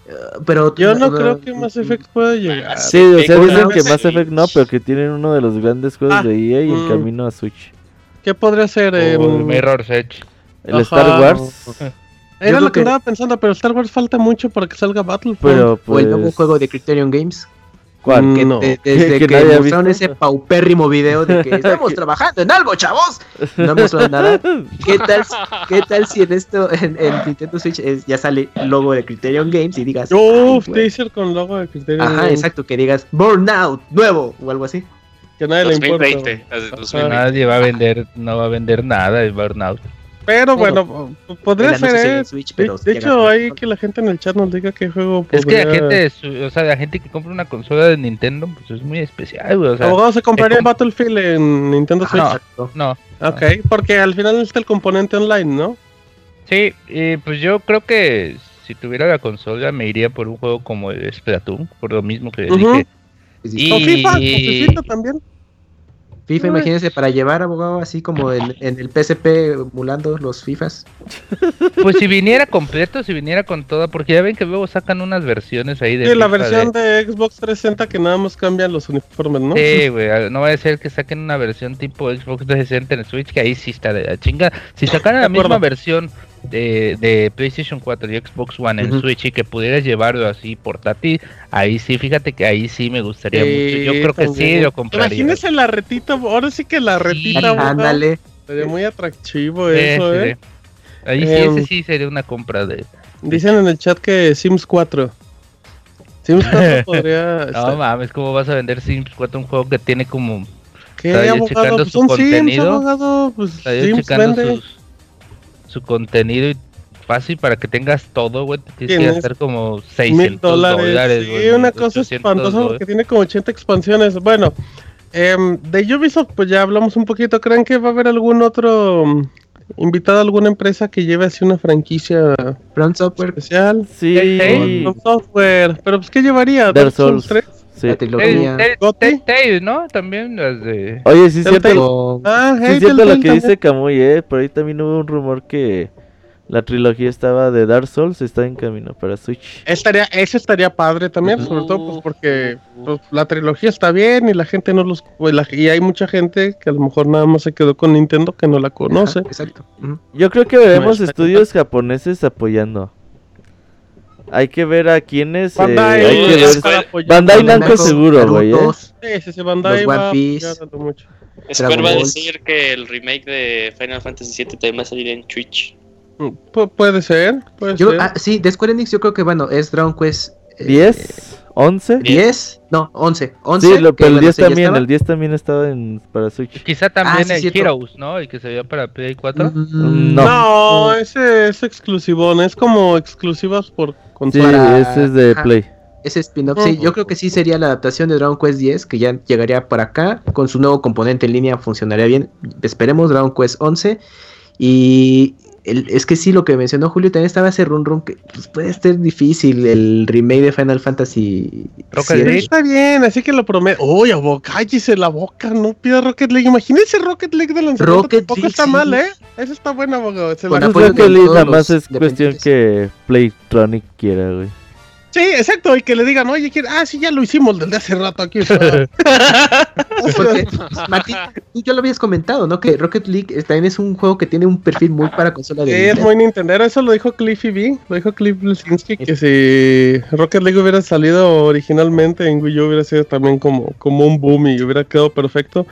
Eh, Pero Yo no eh, creo que Mass Effect pueda llegar. Sí, o sea, dicen que. Mass Effect no, pero que tienen uno de los grandes juegos Ah, de EA y en mm. camino a Switch. ¿Qué podría ser? o Em, Mirror's Edge. El Ajá. Star Wars, Era Yo lo que que- andaba pensando, pero Star Wars falta mucho para que salga Battlefront. pero O pues... el nuevo juego de Criterion Games. ¿Cuál? Que No. de- desde Que mostraron visto. ese paupérrimo video de que estamos trabajando en algo, chavos. No mostraron nada. ¿Qué tal, qué tal si en esto, en, en Nintendo Switch, es- ya sale el logo de Criterion Games y digas. Uf, "Ay, güey"? teaser con logo de Criterion Ajá, Games, exacto, que digas Burnout, nuevo o algo así. Que a nadie le importa. 2020. Ajá. 2020. Nadie va a vender, no va a vender nada el Burnout. Pero Bueno, bueno, podría ser, sería ¿eh? Switch, De, pero de llega hecho, hay que la gente en el chat nos diga qué juego Es que la gente, o sea, la gente que compra una consola de Nintendo, pues es muy especial, güey. O sea, Abogado se compraría Battlefield en Nintendo Switch. No. No. Ok, porque al final está el componente online, ¿no? Sí, y pues yo creo que si tuviera la consola me iría por un juego como el Splatoon, por lo mismo que dije. Y- O FIFA, o FIFA también. FIFA, imagínense, para llevar abogado así como en, en el PSP emulando los FIFAs. Pues si viniera completo, si viniera con toda, porque ya ven que luego sacan unas versiones ahí de Sí, la versión de Xbox 360 que nada más cambian los uniformes, ¿no? Sí, güey, no va a ser que saquen una versión tipo Xbox 360 en Switch, que ahí sí está de la chinga. Si sacaran la misma versión de, de PlayStation 4 y Xbox One en Ujú. Switch y que pudieras llevarlo así portátil, ahí sí, fíjate que ahí sí me gustaría Sí, mucho. Yo creo que sí lo compraría. Imagínese la retita, ahora sí que la retita, abogado, Ándale. sería muy atractivo Sí, eso, sí, ¿eh? sí. Ahí sí, Em, ese sí sería una compra de... Dicen en el chat que Sims 4. Sims 4 podría... No estar- mames, ¿cómo vas a vender Sims 4 un juego que tiene como... ¿Qué, yo abogado? checando Pues su son Sims, contenido. abogado. Pues Sims checando vende. sus- su contenido y fácil para que tengas todo, güey. Te tienes que gastar como 600 Mil dólares. sí, güey, una cosa 800 espantosa porque dólares. tiene como 80 expansiones. Bueno, em, de Ubisoft, pues ya hablamos un poquito. ¿Creen que va a haber algún otro mm, invitado a alguna empresa que lleve así una franquicia From Software, especial? Sí, software. Pero pues, ¿qué llevaría? Dark Souls. 3? Sí. la trilogía. Telltale, ¿no? También las de... Oye, sí cierto, Ah, sí cierto lo que dice Kamui, eh. Por ahí también hubo un rumor que la trilogía estaba de Dark Souls, está en camino para Switch. Estaría, ese estaría padre también, sobre todo pues porque pues, la trilogía está bien y la gente no los... pues, la- y hay mucha gente que a lo mejor nada más se quedó con Nintendo que no la conoce. Ajá, exacto. Yo creo que veremos estudios japoneses apoyando. Hay que ver a quiénes. eh, Bandai, hay que ver-. Bandai Namco, seguro, güey, ¿eh? Sí, sí, sí, Bandai Los One va a Piece. mucho. Square va a decir que el remake de Final Fantasy VII también va a salir en Twitch. Mm, pu- puede ser, puede Yo, ser. ah, sí, de Square Enix yo creo que, bueno, es Dragon Quest... eh, 10, 11. 10, no, 11. 11 Sí, lo- que, pero el bueno, 10 sí, ya también, estaba. el 10 también estaba en para Switch. Quizá también Ah, sí, el cierto. Heroes, ¿no? El que se veía para Play 4. Mm, No. no, ese es exclusivón, es como exclusivas por Sí, consola. Para- ese es de ajá. Play. Ese spin-off, sí, yo creo que sí sería la adaptación de Dragon Quest 10, que ya llegaría para acá, con su nuevo componente en línea funcionaría bien. Esperemos Dragon Quest 11. Y el- es que sí, lo que mencionó Julio, también estaba ese run run que pues, puede ser difícil el remake de Final Fantasy Rocket. League. Está bien, así que lo prometo. Uy, abo- cállese la boca, no pida Rocket League. Imagínese Rocket League de lanzamiento. Rocket tampoco League, está sí. mal, ¿eh? Eso está bueno, abogado. Se Con la- Pues apoyo creo que de League nada más es cuestión que Playtronic quiera, güey. Sí, exacto, y que le digan, oye, ¿quién? ah, sí, ya lo hicimos desde hace rato aquí. Porque, Martín, tú ya lo habías comentado, ¿no? Que Rocket League también es un juego que tiene un perfil muy para consola de Sí, es Nintendo. muy Nintendo, eso lo dijo Cliffy B, lo dijo Cliff Lesinski, que si Rocket League hubiera salido originalmente en Wii U hubiera sido también como, como un boom y hubiera quedado perfecto,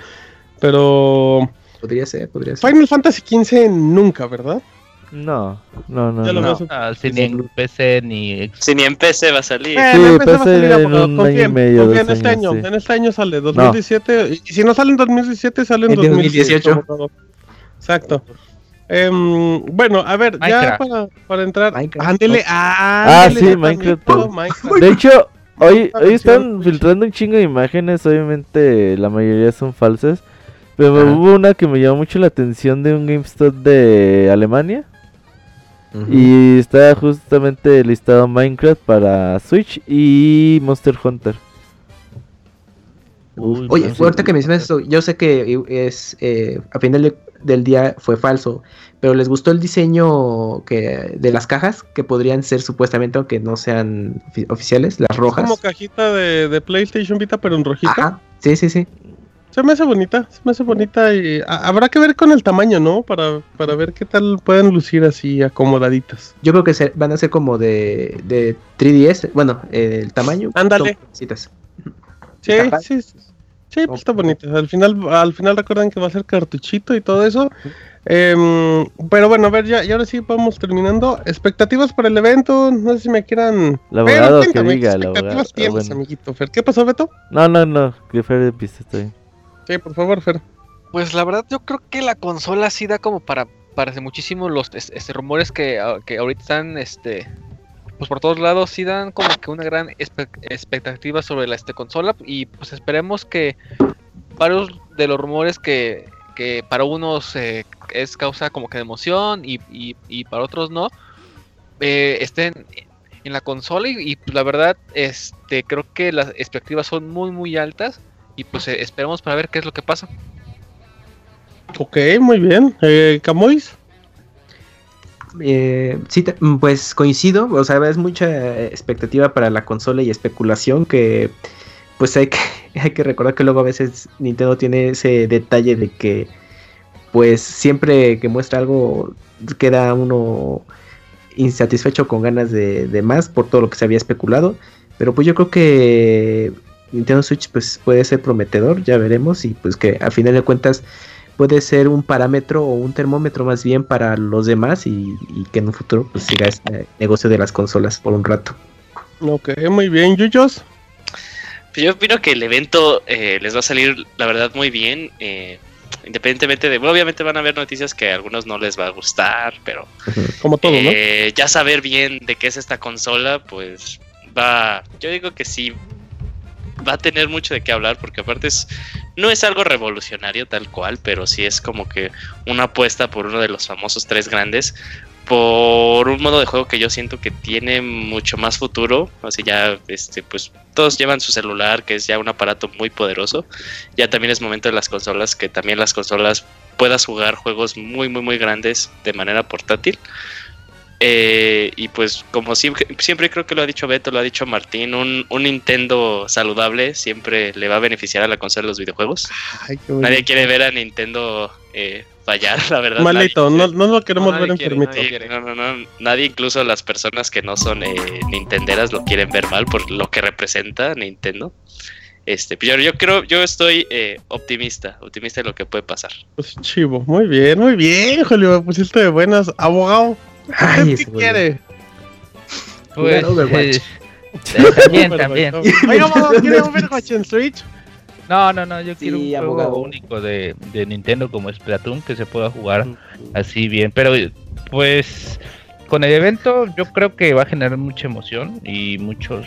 pero Podría ser, podría ser. Final Fantasy XV nunca, ¿verdad? No, no, no. Ya lo no. veo. Ah, si ni en PC ni Si ni en PC va a salir. Eh, Sí, no a PC salir a en poco, un año y en- medio, confía dos en este años, año, sí. en este año sale 2017, y si no sale en 2017 sale en, En 2018. 2018. Exacto. Em, bueno, a ver, ya Minecraft. para, para entrar, Minecraft. ándele, Ah, ándele, sí, ya Minecraft. todo Minecraft. De hecho, hoy, Ah, hoy están filtrando un chingo de imágenes, obviamente la mayoría son falsas. Pero Ajá. hubo una que me llamó mucho la atención de un GameStop de Alemania. Y está justamente listado Minecraft para Switch y Monster Hunter. Uy, Oye, ahorita que mencionas eso, yo sé que es eh, a final de- del día fue falso, pero les gustó el diseño que de las cajas que podrían ser supuestamente, aunque no sean ofi- oficiales, las rojas. Como cajita de, de PlayStation Vita, pero en rojita. Ajá, sí, sí, sí. Se me hace bonita, se me hace bonita y a- habrá que ver con el tamaño, ¿no? Para, para ver qué tal pueden lucir así acomodaditas. Yo creo que se- van a ser como de, de 3DS, bueno, eh, el tamaño. Ándale. Sí, sí, sí, sí, pues está bonita. Al final, al final recuerdan que va a ser cartuchito y todo eso. Em, pero bueno, a ver, ya, y ahora sí vamos terminando. Expectativas para el evento, no sé si me quieran. El abogado que cuéntame, diga, ¿qué el expectativas. Ah, tienes, bueno. amiguito Fer? ¿Qué pasó, Beto? No, no, no, que Fer empiece, está bien. Sí, por favor, Fer. Pues la verdad yo creo que la consola sí da como para parece muchísimo los es- este, rumores que, ah, que ahorita están este pues por todos lados sí dan como que una gran expectativa sobre la este consola y pues esperemos que varios de los rumores que, que para unos eh, es causa como que de emoción y, y- y para otros no eh, estén en la consola y, y, pues, la verdad este creo que las expectativas son muy muy altas y pues eh, esperemos para ver qué es lo que pasa. Ok, muy bien. Eh, Camois. Eh, sí, te- mm, pues coincido, o sea, es mucha expectativa para la consola y especulación que pues hay que, hay que recordar que luego a veces Nintendo tiene ese detalle de que pues siempre que muestra algo queda uno insatisfecho con ganas de, de más por todo lo que se había especulado, pero pues yo creo que Nintendo Switch pues puede ser prometedor, ya veremos y pues que a final de cuentas puede ser un parámetro o un termómetro más bien para los demás y, y que en un futuro pues siga este negocio de las consolas por un rato. Ok, muy bien. Yuyos. Pues yo opino que el evento eh, les va a salir, la verdad, muy bien. eh, independientemente de. bueno, obviamente van a haber noticias que a algunos no les va a gustar, pero Como todo, ¿no? eh, ya saber bien de qué es esta consola, pues va. Yo digo que sí. Va a tener mucho de qué hablar, porque aparte es, no es algo revolucionario tal cual, pero sí es como que una apuesta por uno de los famosos tres grandes, por un modo de juego que yo siento que tiene mucho más futuro. Así ya, este, pues todos llevan su celular, que es ya un aparato muy poderoso. Ya también es momento de las consolas, que también las consolas puedas jugar juegos muy, muy, muy grandes de manera portátil. Eh, y pues como siempre, siempre creo que lo ha dicho Beto, lo ha dicho Martín, un, un Nintendo saludable siempre le va a beneficiar a la consola de los videojuegos. Ay. Nadie quiere ver a Nintendo eh, fallar, la verdad. Malito, nadie no, no lo queremos No, ver quiere, enfermito. nadie no, no, no, nadie, incluso las personas que no son eh, nintenderas, lo quieren ver mal por lo que representa Nintendo. Este, pero yo creo, yo estoy eh, optimista, optimista de lo que puede pasar. Pues chivo, muy bien, muy bien, Julio, me pusiste de buenas. Abogado, Ay, ¿usted ese qué quiere? Pues, Overwatch. eh, también, también. Abogado, ¿quiere Overwatch en Switch? No, no, no, yo quiero un juego abogado. único de, de Nintendo como Splatoon que se pueda jugar así bien. Pero pues con el evento yo creo que va a generar mucha emoción y muchos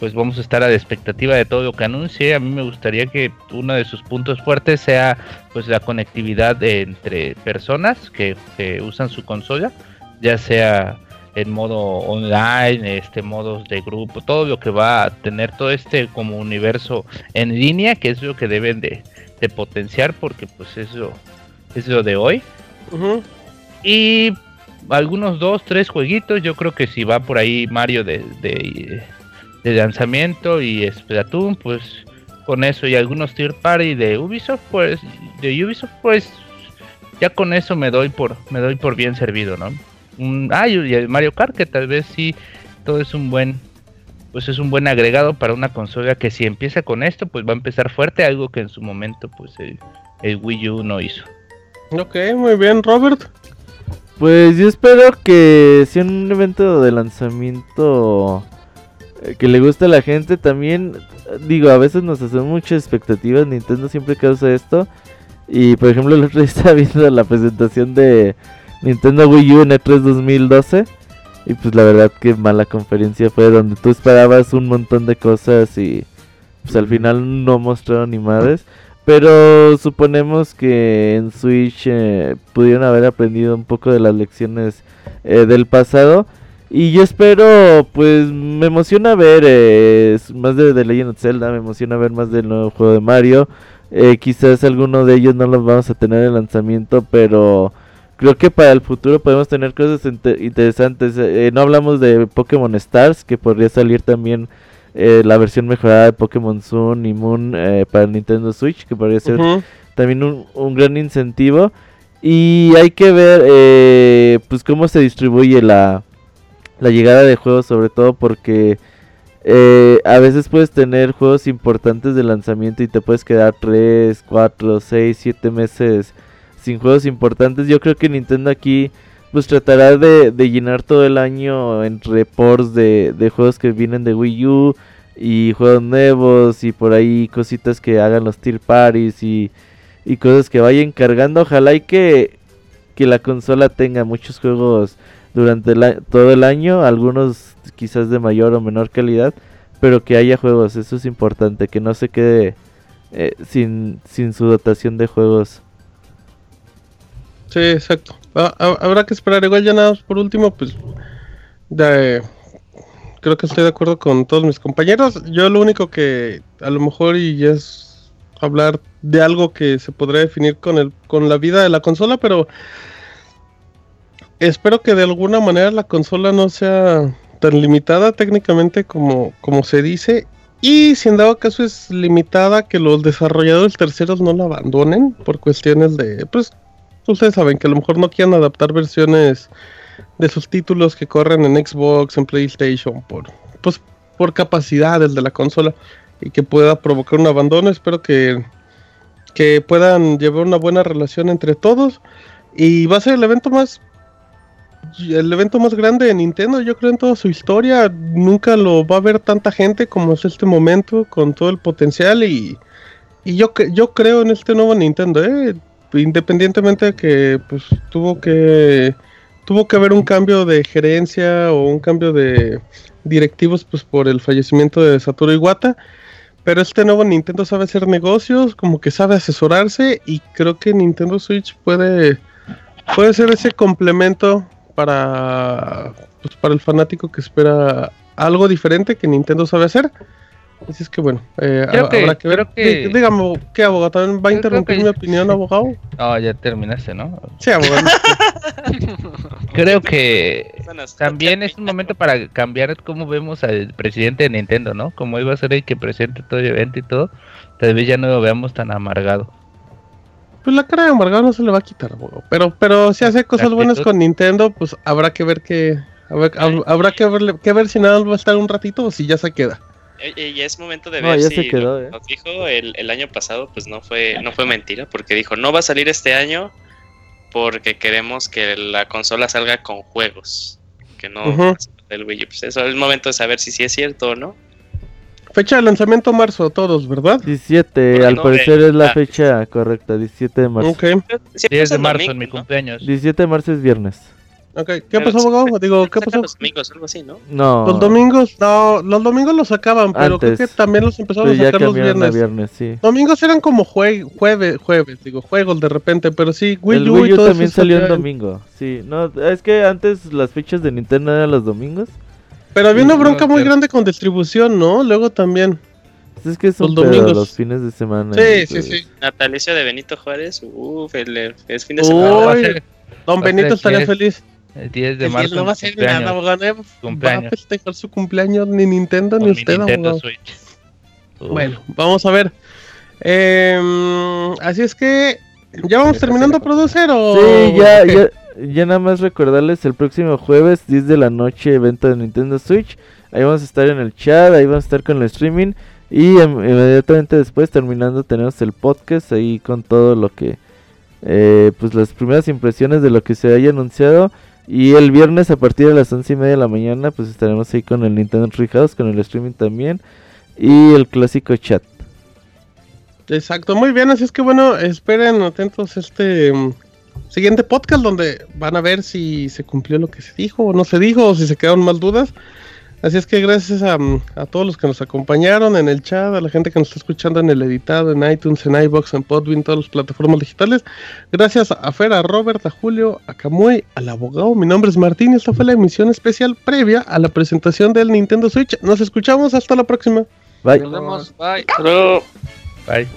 pues vamos a estar a la expectativa de todo lo que anuncie. A mí me gustaría que uno de sus puntos fuertes sea pues la conectividad de- entre personas que, que usan su consola, ya sea en modo online, este modos de grupo, todo lo que va a tener todo este como universo en línea, que es lo que deben de, de potenciar porque pues es lo, es lo de hoy. Y algunos dos, tres jueguitos. Yo creo que si va por ahí Mario de, de, de lanzamiento y Splatoon, pues con eso y algunos tier party de Ubisoft, pues de Ubisoft, pues ya con eso me doy por me doy por bien servido, ¿no? Un, ah, y el Mario Kart que tal vez sí todo es un buen pues es un buen agregado para una consola que si empieza con esto, pues va a empezar fuerte, algo que en su momento pues el, el Wii U no hizo. Ok, muy bien, Robert. Pues yo espero que sea un evento de lanzamiento eh, que le guste a la gente. También, digo, a veces nos hacen muchas expectativas. Nintendo siempre causa esto. Y por ejemplo, el otro día estaba viendo la presentación de Nintendo Wii U en E3 2012. Y pues la verdad que mala conferencia fue donde tú esperabas un montón de cosas y pues al final no mostraron ni madres. Pero suponemos que en Switch eh, pudieron haber aprendido un poco de las lecciones eh, del pasado. Y yo espero, pues me emociona ver eh, más de The Legend of Zelda, me emociona ver más del nuevo juego de Mario. Eh, quizás alguno de ellos no los vamos a tener en lanzamiento, pero creo que para el futuro podemos tener cosas inte- interesantes. Eh, no hablamos de Pokémon Stars, que podría salir también eh, la versión mejorada de Pokémon Sun y Moon eh, para Nintendo Switch, que podría ser también un, un gran incentivo. Y hay que ver eh, pues cómo se distribuye la, la llegada de juegos, sobre todo porque eh, a veces puedes tener juegos importantes de lanzamiento y te puedes quedar 3, 4, 6, 7 meses sin juegos importantes. Yo creo que Nintendo aquí pues tratará de, llenar todo el año entre ports de, juegos que vienen de Wii U y juegos nuevos y por ahí cositas que hagan los tier parties y, cosas que vayan cargando. Ojalá y que, que la consola tenga muchos juegos durante el todo el año, algunos quizás de mayor o menor calidad, pero que haya juegos, eso es importante, que no se quede eh, sin su dotación de juegos. Sí, exacto. Ha- ha- habrá que esperar. Igual ya nada más por último, pues creo que estoy de acuerdo con todos mis compañeros. Yo lo único que a lo mejor y es hablar de algo que se podría definir con el con la vida de la consola, pero espero que de alguna manera la consola no sea tan limitada técnicamente como como se dice. Y si en dado caso es limitada, que los desarrolladores terceros no la abandonen por cuestiones de, pues, ustedes saben que a lo mejor no quieran adaptar versiones de sus títulos que corren en Xbox, en PlayStation, por, pues, por capacidades de la consola y que pueda provocar un abandono. Espero que, que puedan llevar una buena relación entre todos y va a ser el evento más el evento más grande de Nintendo, yo creo en toda su historia, nunca lo va a ver tanta gente como es este momento, con todo el potencial y, y yo, yo creo en este nuevo Nintendo, ¿eh? Independientemente de que pues tuvo que tuvo que haber un cambio de gerencia o un cambio de directivos pues por el fallecimiento de Satoru Iwata, pero este nuevo Nintendo sabe hacer negocios, como que sabe asesorarse y creo que Nintendo Switch puede puede ser ese complemento para pues, para el fanático que espera algo diferente que Nintendo sabe hacer. Así es que bueno, eh, Creo que- habrá que ver. creo que- Dí- Dígame, ¿qué abogado? ¿También va a interrumpir mi opinión, abogado? No, ya terminaste, ¿no? Sí, abogado. Creo que también es un momento para cambiar cómo vemos al presidente de Nintendo, ¿no? Como iba a ser el que presente todo el evento y todo, tal vez ya no lo veamos tan amargado. Pues la cara de amargado no se le va a quitar, abogado. Pero, pero si hace cosas buenas con Nintendo, pues habrá que ver que. hab- hab- Habrá que, verle, que ver si nada más va a estar un ratito o si ya se queda. Oye, ya es momento de No, ver ya si se quedó, lo eh. nos dijo el, el año pasado, pues no fue, no fue mentira, porque dijo, no va a salir este año porque queremos que la consola salga con juegos, que no Ujú. del Wii U. Pues eso es el momento de saber si sí es cierto o no. Fecha de lanzamiento marzo, todos, ¿verdad? 17, Porque al no, parecer es la ah. fecha correcta, 17 de marzo. Ok, Siempre 10 de el marzo domingo, en mi ¿no? cumpleaños. 17 de marzo es viernes. Ok. ¿Qué Pero pasó, abogado? Digo, ¿qué pasó? los domingos, algo así, ¿no? No. Los domingos, no, los domingos los sacaban, pero creo Antes. que también los empezaron a sacar los viernes. viernes, sí. Domingos eran como jue jueves, jueves, digo, juegos de repente, pero sí, Wii el U Wii y U todo también eso salió en domingo. Sí, no, es que antes las fechas de Nintendo eran los domingos. Pero había una bronca muy grande con distribución, ¿no? Luego también. Es que son Los domingos. los fines de semana. Sí, sí, pues, sí. Natalicio de Benito Juárez, uff, el, el- es fin de semana. Don ser Benito estaría feliz. El 10 de El marzo. No va a mi hacer nada, cumpleaños, abogado. ¿eh? Va a Cumpleaños. festejar su cumpleaños ni Nintendo con ni usted, Nintendo abogado. Switch. Bueno, vamos a ver. Em, así es que ya vamos terminando, producer o Sí, ya, ya nada más recordarles el próximo jueves, 10 de la noche, evento de Nintendo Switch. Ahí vamos a estar en el chat, ahí vamos a estar con el streaming. Y em- inmediatamente después, terminando, tenemos el podcast ahí con todo lo que, eh, pues las primeras impresiones de lo que se haya anunciado. Y el viernes a partir de las once y media de la mañana, pues estaremos ahí con el Nintendo Treehouse, con el streaming también. Y el clásico chat. Exacto, muy bien, así es que bueno, esperen atentos este mm, siguiente podcast donde van a ver si se cumplió lo que se dijo o no se dijo o si se quedaron más dudas. Así es que gracias a, mm, a todos los que nos acompañaron en el chat, a la gente que nos está escuchando en el editado, en iTunes, en iBox, en Podbean, todas las plataformas digitales. Gracias a Fer, a Robert, a Julio, a Camuy, al abogado. Mi nombre es Martín y esta fue la emisión especial previa a la presentación del Nintendo Switch. Nos escuchamos, hasta la próxima. Bye. Nos vemos. Bye. Bye.